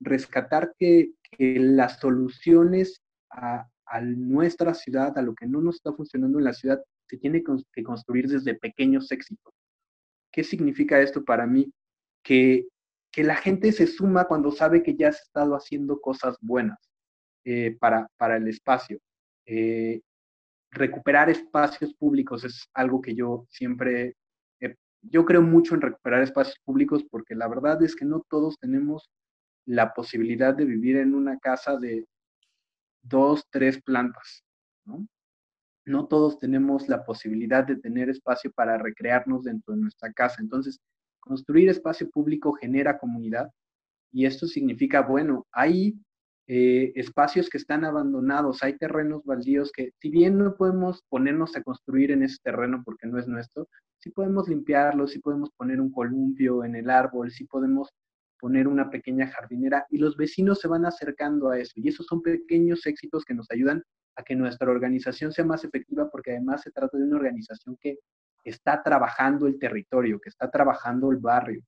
rescatar que, las soluciones a, a, nuestra ciudad, a lo que no nos está funcionando en la ciudad, se tiene que construir desde pequeños éxitos. ¿Qué significa esto para mí? Que, que la gente se suma cuando sabe que ya has estado haciendo cosas buenas eh, para, para el espacio. Eh, recuperar espacios públicos es algo que yo siempre, yo creo mucho en recuperar espacios públicos porque la verdad es que no todos tenemos la posibilidad de vivir en una casa de, dos, tres plantas, ¿no? No todos tenemos la posibilidad de tener espacio para recrearnos dentro de nuestra casa. Entonces, Construir espacio público genera comunidad y esto significa, bueno, hay eh, espacios que están abandonados, hay terrenos baldíos que, si bien no podemos ponernos a construir en ese terreno porque no es nuestro, sí podemos limpiarlo, sí podemos poner un columpio en el árbol, sí podemos poner una pequeña jardinera y los vecinos se van acercando a eso. Y esos son pequeños éxitos que nos ayudan a que nuestra organización sea más efectiva porque además se trata de una organización que está trabajando el territorio, que está trabajando el barrio.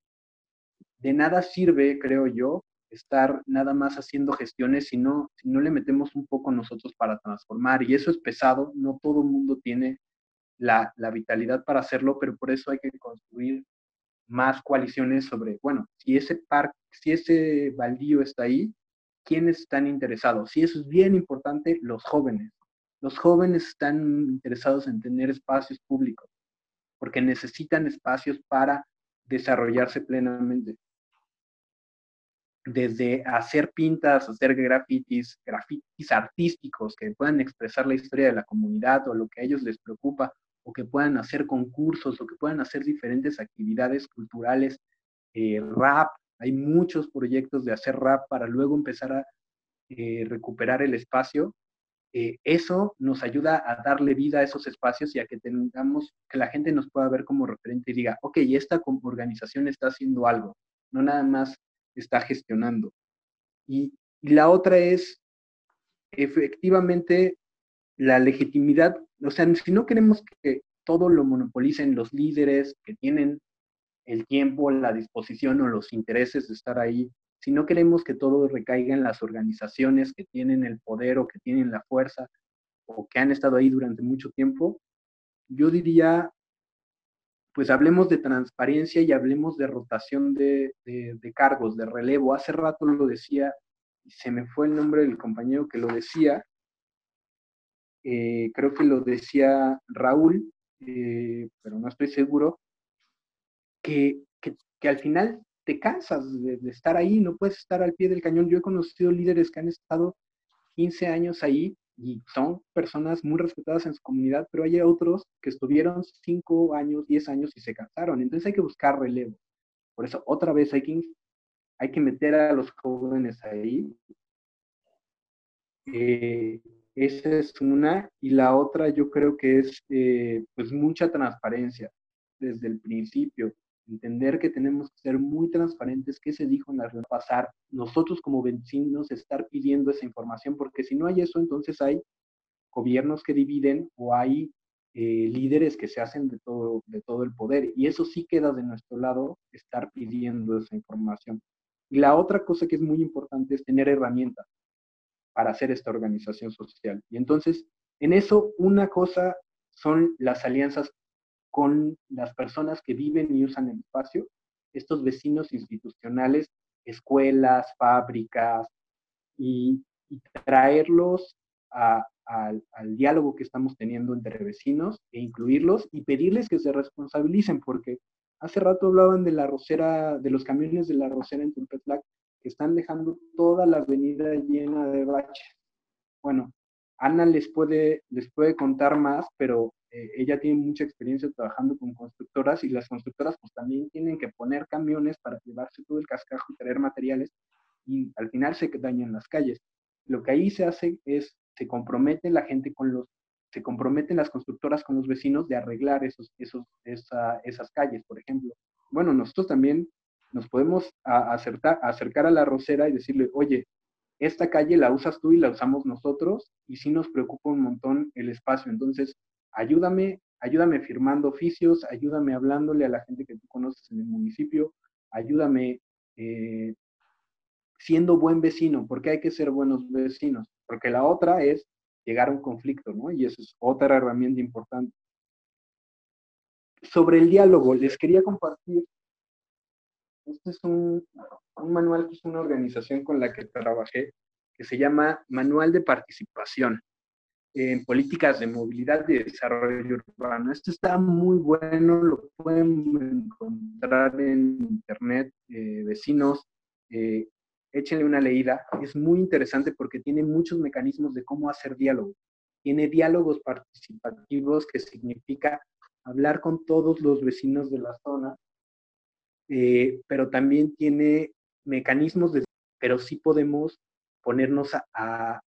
De nada sirve, creo yo, estar nada más haciendo gestiones si no, si no le metemos un poco nosotros para transformar. Y eso es pesado, no todo el mundo tiene la, la vitalidad para hacerlo, pero por eso hay que construir más coaliciones sobre, bueno, si ese parque, si ese baldío está ahí, ¿quiénes están interesados? Si eso es bien importante, los jóvenes. Los jóvenes están interesados en tener espacios públicos, porque necesitan espacios para desarrollarse plenamente desde hacer pintas, hacer grafitis, grafitis artísticos que puedan expresar la historia de la comunidad o lo que a ellos les preocupa, o que puedan hacer concursos, o que puedan hacer diferentes actividades culturales, eh, rap. Hay muchos proyectos de hacer rap para luego empezar a eh, recuperar el espacio. Eh, eso nos ayuda a darle vida a esos espacios y a que tengamos, que la gente nos pueda ver como referente y diga, ok, esta organización está haciendo algo, no nada más está gestionando. Y, la otra es, efectivamente, la legitimidad, o sea, si no queremos que todo lo monopolicen los líderes que tienen el tiempo, la disposición o los intereses de estar ahí, si no queremos que todo recaiga en las organizaciones que tienen el poder o que tienen la fuerza o que han estado ahí durante mucho tiempo, yo diría pues hablemos de transparencia y hablemos de rotación de, cargos, de relevo. Hace rato lo decía, y se me fue el nombre del compañero que lo decía, eh, creo que lo decía Raúl, eh, pero no estoy seguro, que, al final te cansas de, de, estar ahí, no puedes estar al pie del cañón. Yo he conocido líderes que han estado 15 años ahí y son personas muy respetadas en su comunidad, pero hay otros que estuvieron 5 años, 10 años y se cansaron. Entonces hay que buscar relevo. Por eso otra vez hay que, hay que meter a los jóvenes ahí. Eh, esa es una. Y la otra yo creo que es eh, pues mucha transparencia desde el principio entender que tenemos que ser muy transparentes, qué se dijo en la reunión pasar, nosotros como vecinos estar pidiendo esa información, porque si no hay eso, entonces hay gobiernos que dividen o hay eh, líderes que se hacen de todo, de todo el poder. Y eso sí queda de nuestro lado, estar pidiendo esa información. Y la otra cosa que es muy importante es tener herramientas para hacer esta organización social. Y entonces, en eso, una cosa son las alianzas con las personas que viven y usan el espacio, estos vecinos institucionales, escuelas, fábricas, y, traerlos al, diálogo que estamos teniendo entre vecinos e incluirlos y pedirles que se responsabilicen, porque hace rato hablaban de la rosera, de los camiones de la rosera en Tulpetlac, que están dejando toda la avenida llena de baches. Bueno, Ana les puede, les puede contar más, pero eh, ella tiene mucha experiencia trabajando con constructoras y las constructoras pues también tienen que poner camiones para llevarse todo el cascajo y traer materiales y al final se dañan las calles. Lo que ahí se hace es, se compromete la gente con los, se comprometen las constructoras con los vecinos de arreglar esos, esos, esas calles, por ejemplo. Bueno, nosotros también nos podemos acercar, acercar a la rosera y decirle, oye, esta calle la usas tú y la usamos nosotros y sí nos preocupa un montón el espacio. Entonces, ayúdame, ayúdame firmando oficios, ayúdame hablándole a la gente que tú conoces en el municipio, ayúdame eh, siendo buen vecino, porque hay que ser buenos vecinos, porque la otra es llegar a un conflicto, ¿no? Y esa es otra herramienta importante. Sobre el diálogo, les quería compartir, este es un, un manual que es una organización con la que trabajé, que se llama Manual de Participación en políticas de movilidad y desarrollo urbano. Esto está muy bueno, lo pueden encontrar en internet, eh, vecinos, eh, échenle una leída. Es muy interesante porque tiene muchos mecanismos de cómo hacer diálogo. Tiene diálogos participativos, que significa hablar con todos los vecinos de la zona eh, pero también tiene mecanismos, de, pero sí podemos ponernos a,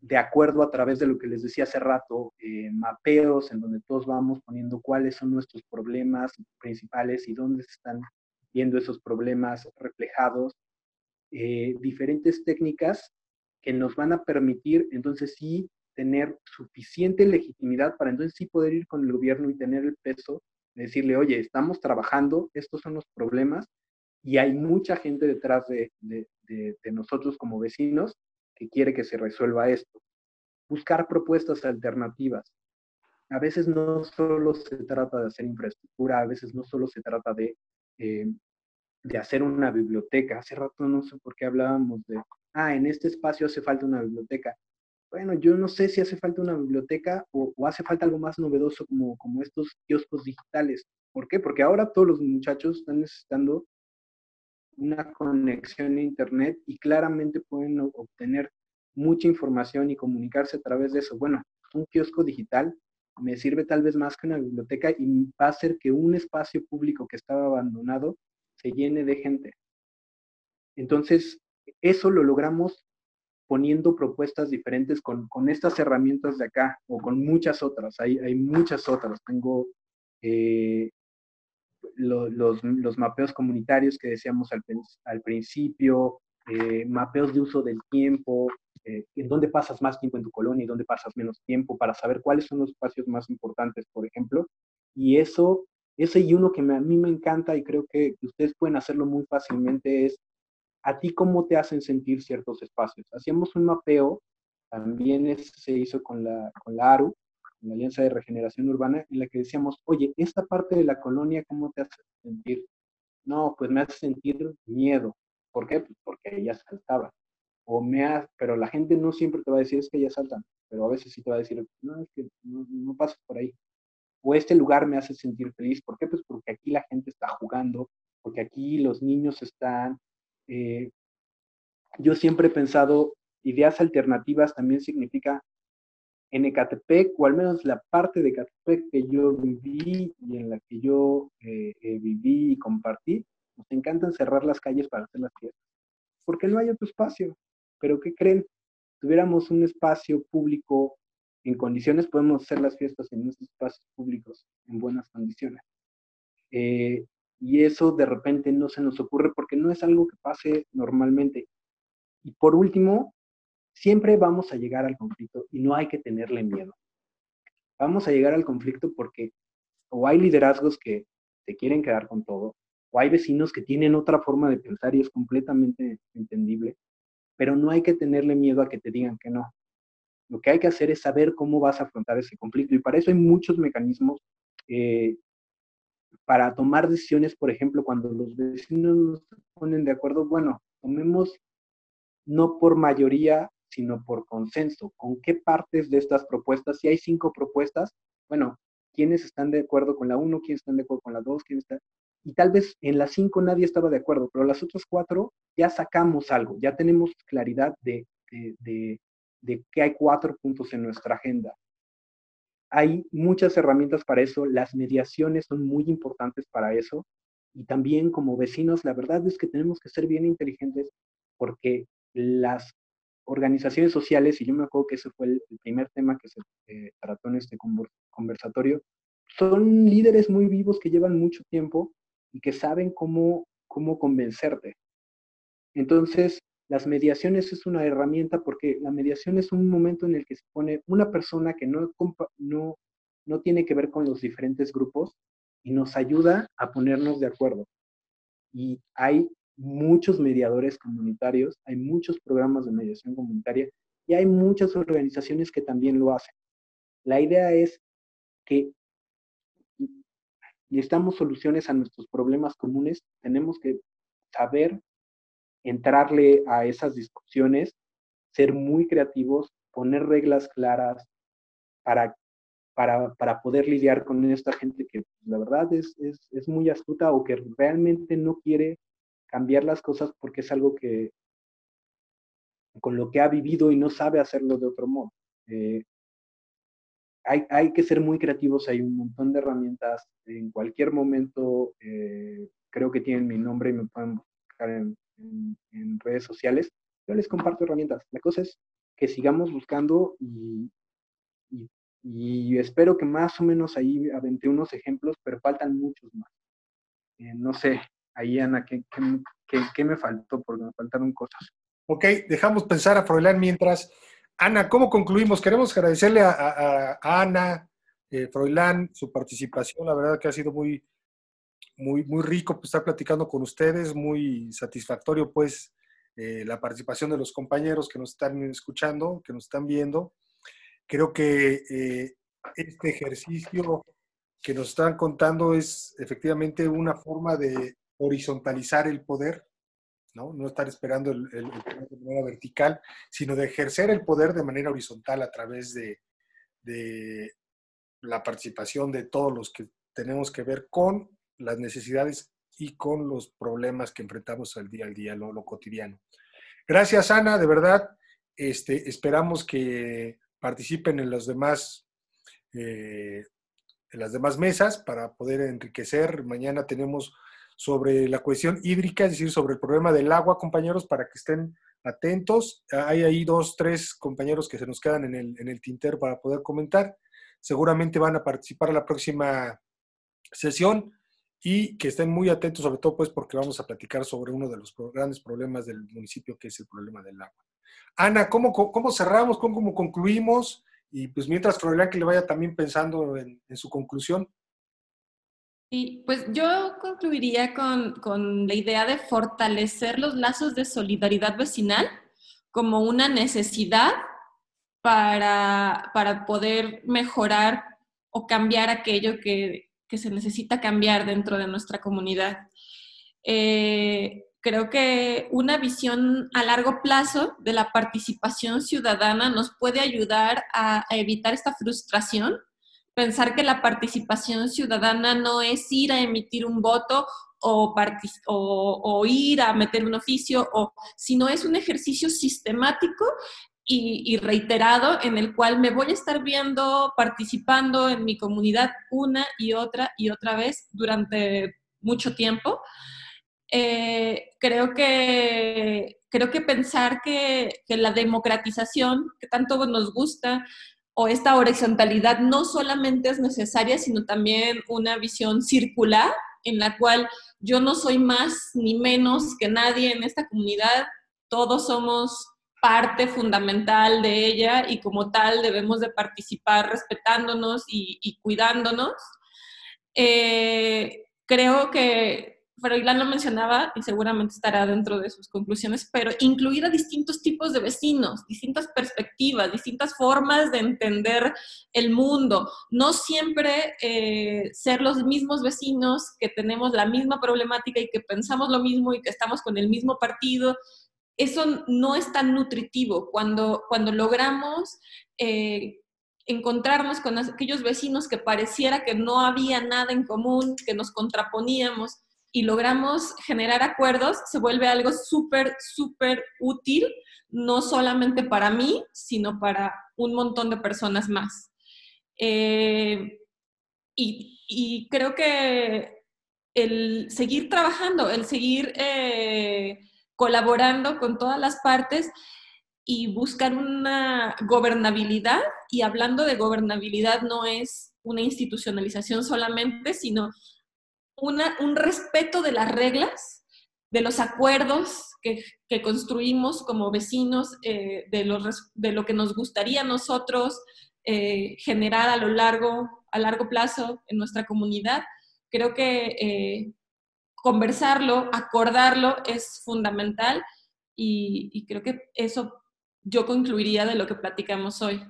de acuerdo a través de lo que les decía hace rato, eh, mapeos en donde todos vamos poniendo cuáles son nuestros problemas principales y dónde se están viendo esos problemas reflejados, eh, diferentes técnicas que nos van a permitir entonces sí tener suficiente legitimidad para entonces sí poder ir con el gobierno y tener el peso de decirle, oye, estamos trabajando, estos son los problemas y hay mucha gente detrás de, nosotros como vecinos que quiere que se resuelva esto. Buscar propuestas alternativas. A veces no solo se trata de hacer infraestructura, a veces no solo se trata de, eh, de hacer una biblioteca. Hace rato no sé por qué hablábamos de, ah, en este espacio hace falta una biblioteca. Bueno, yo no sé si hace falta una biblioteca o, o hace falta algo más novedoso como, como estos kioscos digitales. ¿Por qué? Porque ahora todos los muchachos están necesitando una conexión a Internet y claramente pueden obtener mucha información y comunicarse a través de eso. Bueno, un kiosco digital me sirve tal vez más que una biblioteca y va a hacer que un espacio público que estaba abandonado se llene de gente. Entonces, eso lo logramos poniendo propuestas diferentes con, con estas herramientas de acá o con muchas otras. Hay, hay muchas otras. Tengo eh, los, los, mapeos comunitarios que decíamos al, al principio, eh, mapeos de uso del tiempo, eh, en dónde pasas más tiempo en tu colonia y dónde pasas menos tiempo, para saber cuáles son los espacios más importantes, por ejemplo. Y eso, ese y uno que a mí me encanta y creo que ustedes pueden hacerlo muy fácilmente es, ¿a ti cómo te hacen sentir ciertos espacios? Hacíamos un mapeo, también se hizo con la, con la ARU, la Alianza de Regeneración Urbana, en la que decíamos, oye, esta parte de la colonia, ¿cómo te hace sentir? No, pues me hace sentir miedo. ¿Por qué? Pues porque ella saltaba. O me ha, pero la gente no siempre te va a decir, es que ya saltan, pero a veces sí te va a decir, no, es que no, no por ahí. O este lugar me hace sentir feliz. ¿Por qué? Pues porque aquí la gente está jugando, porque aquí los niños están. Eh, yo siempre he pensado, ideas alternativas también significa en Ecatepec, o al menos la parte de Ecatepec que yo viví y en la que yo eh, eh, viví y compartí, nos encanta cerrar las calles para hacer las fiestas, porque no hay otro espacio. Pero ¿qué creen? tuviéramos un espacio público en condiciones, podemos hacer las fiestas en nuestros espacios públicos en buenas condiciones. Eh, y eso de repente no se nos ocurre porque no es algo que pase normalmente. Y por último, siempre vamos a llegar al conflicto y no hay que tenerle miedo. Vamos a llegar al conflicto porque o hay liderazgos que se quieren quedar con todo, o hay vecinos que tienen otra forma de pensar y es completamente entendible, pero no hay que tenerle miedo a que te digan que no. Lo que hay que hacer es saber cómo vas a afrontar ese conflicto y para eso hay muchos mecanismos eh, para tomar decisiones, por ejemplo, cuando los vecinos no se ponen de acuerdo, bueno, tomemos no por mayoría sino por consenso. ¿Con qué partes de estas propuestas? Si hay cinco propuestas, bueno, ¿quiénes están de acuerdo con la uno? ¿Quiénes están de acuerdo con la dos? ¿Quiénes están? Y tal vez en las cinco nadie estaba de acuerdo, pero las otras cuatro ya sacamos algo, ya tenemos claridad de, de, de que hay cuatro puntos en nuestra agenda. Hay muchas herramientas para eso, las mediaciones son muy importantes para eso, y también como vecinos, la verdad es que tenemos que ser bien inteligentes porque las organizaciones sociales, y yo me acuerdo que ese fue el, primer tema que se eh, trató en este conversatorio, son líderes muy vivos que llevan mucho tiempo y que saben cómo, cómo convencerte. Entonces, las mediaciones es una herramienta porque la mediación es un momento en el que se pone una persona que no, no, no tiene que ver con los diferentes grupos y nos ayuda a ponernos de acuerdo. Y hay muchos mediadores comunitarios, hay muchos programas de mediación comunitaria y hay muchas organizaciones que también lo hacen. La idea es que necesitamos soluciones a nuestros problemas comunes, tenemos que saber entrarle a esas discusiones, ser muy creativos, poner reglas claras para, para, para poder lidiar con esta gente que la verdad es, es, es muy astuta o que realmente no quiere cambiar las cosas porque es algo que con lo que ha vivido y no sabe hacerlo de otro modo. Eh, hay, hay, que ser muy creativos, hay un montón de herramientas, en cualquier momento eh, creo que tienen mi nombre y me pueden buscar en, redes sociales. Yo les comparto herramientas. La cosa es que sigamos buscando y, y, espero que más o menos ahí aventé unos ejemplos, pero faltan muchos más. Eh, no sé, ahí Ana, ¿qué, qué, me faltó? Porque me faltaron cosas. Ok, dejamos pensar a Froilán mientras. Ana, ¿cómo concluimos? Queremos agradecerle a, Ana, eh, Froilán, su participación. La verdad que ha sido muy, muy, muy rico pues, estar platicando con ustedes, muy satisfactorio pues eh, la participación de los compañeros que nos están escuchando, que nos están viendo. Creo que eh, este ejercicio que nos están contando es efectivamente una forma de horizontalizar el poder, ¿no? No estar esperando el, poder de manera vertical, sino de ejercer el poder de manera horizontal a través de, la participación de todos los que tenemos que ver con las necesidades y con los problemas que enfrentamos al día al día, lo, cotidiano. Gracias, Ana, de verdad. Este, esperamos que participen en los demás, eh, en las demás mesas para poder enriquecer. Mañana tenemos sobre la cuestión hídrica, es decir, sobre el problema del agua, compañeros, para que estén atentos. Hay ahí dos, tres compañeros que se nos quedan en el, en el tintero para poder comentar. Seguramente van a participar en la próxima sesión y que estén muy atentos, sobre todo pues porque vamos a platicar sobre uno de los grandes problemas del municipio, que es el problema del agua. Ana, ¿cómo, cómo cerramos? ¿Cómo, concluimos? Y pues mientras Florian que le vaya también pensando en, su conclusión. Sí, pues yo concluiría con, con, la idea de fortalecer los lazos de solidaridad vecinal como una necesidad para, para poder mejorar o cambiar aquello que, que se necesita cambiar dentro de nuestra comunidad. Eh, creo que una visión a largo plazo de la participación ciudadana nos puede ayudar a, evitar esta frustración, pensar que la participación ciudadana no es ir a emitir un voto o, ir a meter un oficio, o, sino es un ejercicio sistemático y, reiterado en el cual me voy a estar viendo, participando en mi comunidad una y otra y otra vez durante mucho tiempo. Eh, creo, que, creo que pensar que, la democratización, que tanto nos gusta, o esta horizontalidad no solamente es necesaria, sino también una visión circular en la cual yo no soy más ni menos que nadie en esta comunidad, todos somos parte fundamental de ella y como tal debemos de participar respetándonos y, cuidándonos. Eh, creo que Froilán lo mencionaba y seguramente estará dentro de sus conclusiones, pero incluir a distintos tipos de vecinos, distintas perspectivas, distintas formas de entender el mundo. No siempre eh, ser los mismos vecinos que tenemos la misma problemática y que pensamos lo mismo y que estamos con el mismo partido eso no es tan nutritivo. Cuando, cuando logramos eh, encontrarnos con aquellos vecinos que pareciera que no había nada en común, que nos contraponíamos y logramos generar acuerdos, se vuelve algo súper, súper útil, no solamente para mí, sino para un montón de personas más. Eh, y, creo que el seguir trabajando, el seguir... Eh, colaborando con todas las partes y buscar una gobernabilidad. Y hablando de gobernabilidad no es una institucionalización solamente, sino una, un respeto de las reglas, de los acuerdos que, que construimos como vecinos, eh, de, los, de lo que nos gustaría a nosotros eh, generar a lo largo, a largo plazo en nuestra comunidad. Creo que eh, conversarlo, acordarlo es fundamental y, creo que eso yo concluiría de lo que platicamos hoy.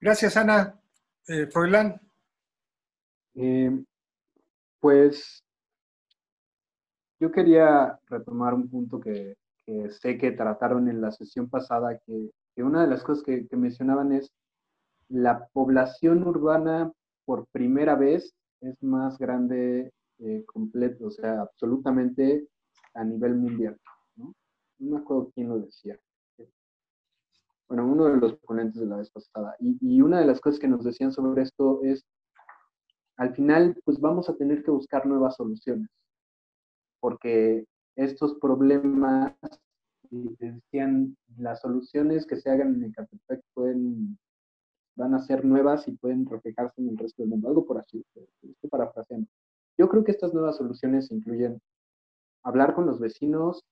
Gracias, Ana. Eh, Froilán. Eh, pues yo quería retomar un punto que, sé que trataron en la sesión pasada, que, una de las cosas que, mencionaban es la población urbana por primera vez es más grande eh, completo, o sea, absolutamente a nivel mundial. ¿no? me acuerdo quién lo decía. Bueno, uno de los ponentes de la vez pasada. Y una de las cosas que nos decían sobre esto es, al final, pues vamos a tener que buscar nuevas soluciones. porque estos problemas, decían, las soluciones que se hagan en Ecatepec pueden, van a ser nuevas y pueden reflejarse en el resto del mundo, algo por así, estoy parafraseando. Yo creo que estas nuevas soluciones incluyen hablar con los vecinos,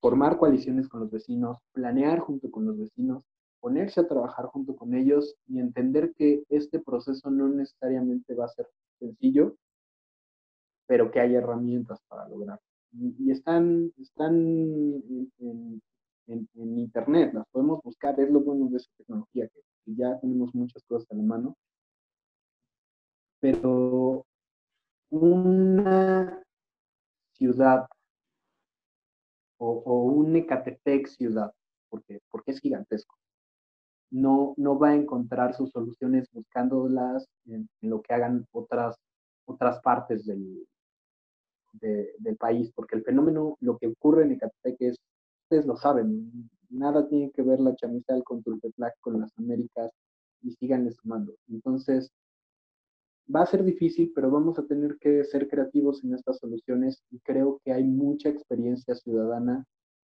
formar coaliciones con los vecinos, planear junto con los vecinos, ponerse a trabajar junto con ellos y entender que este proceso no necesariamente va a ser sencillo, pero que hay herramientas para lograrlo. Y, están, están en, Internet, las podemos buscar, es lo bueno de esta tecnología, que, ya tenemos muchas cosas en la mano, pero una ciudad o, un Ecatepec ciudad, porque, porque es gigantesco, no, no va a encontrar sus soluciones buscándolas en, lo que hagan otras, otras partes del, del país, porque el fenómeno, lo que ocurre en Ecatepec es, ustedes lo saben, nada tiene que ver la chamizal con Tulpetlac, con las Américas, y síganle sumando. Entonces, va a ser difícil, pero vamos a tener que ser creativos en estas soluciones y creo que hay mucha experiencia ciudadana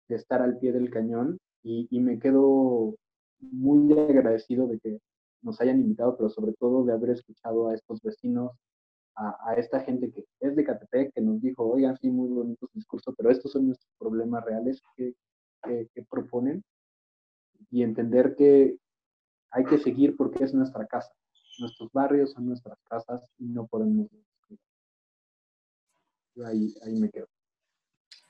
de estar al pie del cañón y me quedo muy agradecido de que nos hayan invitado, pero sobre todo de haber escuchado a estos vecinos, a, esta gente que es de Catepec, que nos dijo, oigan, sí, muy bonitos discursos, pero estos son nuestros problemas reales que, que, proponen y entender que hay que seguir porque es nuestra casa. Nuestros barrios son nuestras casas y no podemos Ahí, ahí me quedo.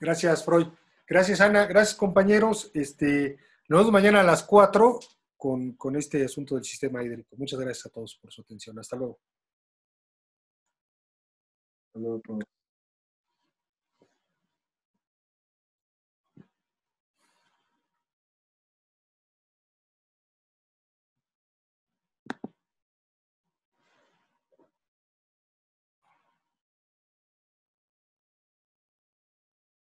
Gracias, Freud. Gracias, Ana. Gracias, compañeros. Este, nos vemos mañana a las 4 con, este asunto del sistema hídrico. Muchas gracias a todos por su atención. Hasta luego. Hasta luego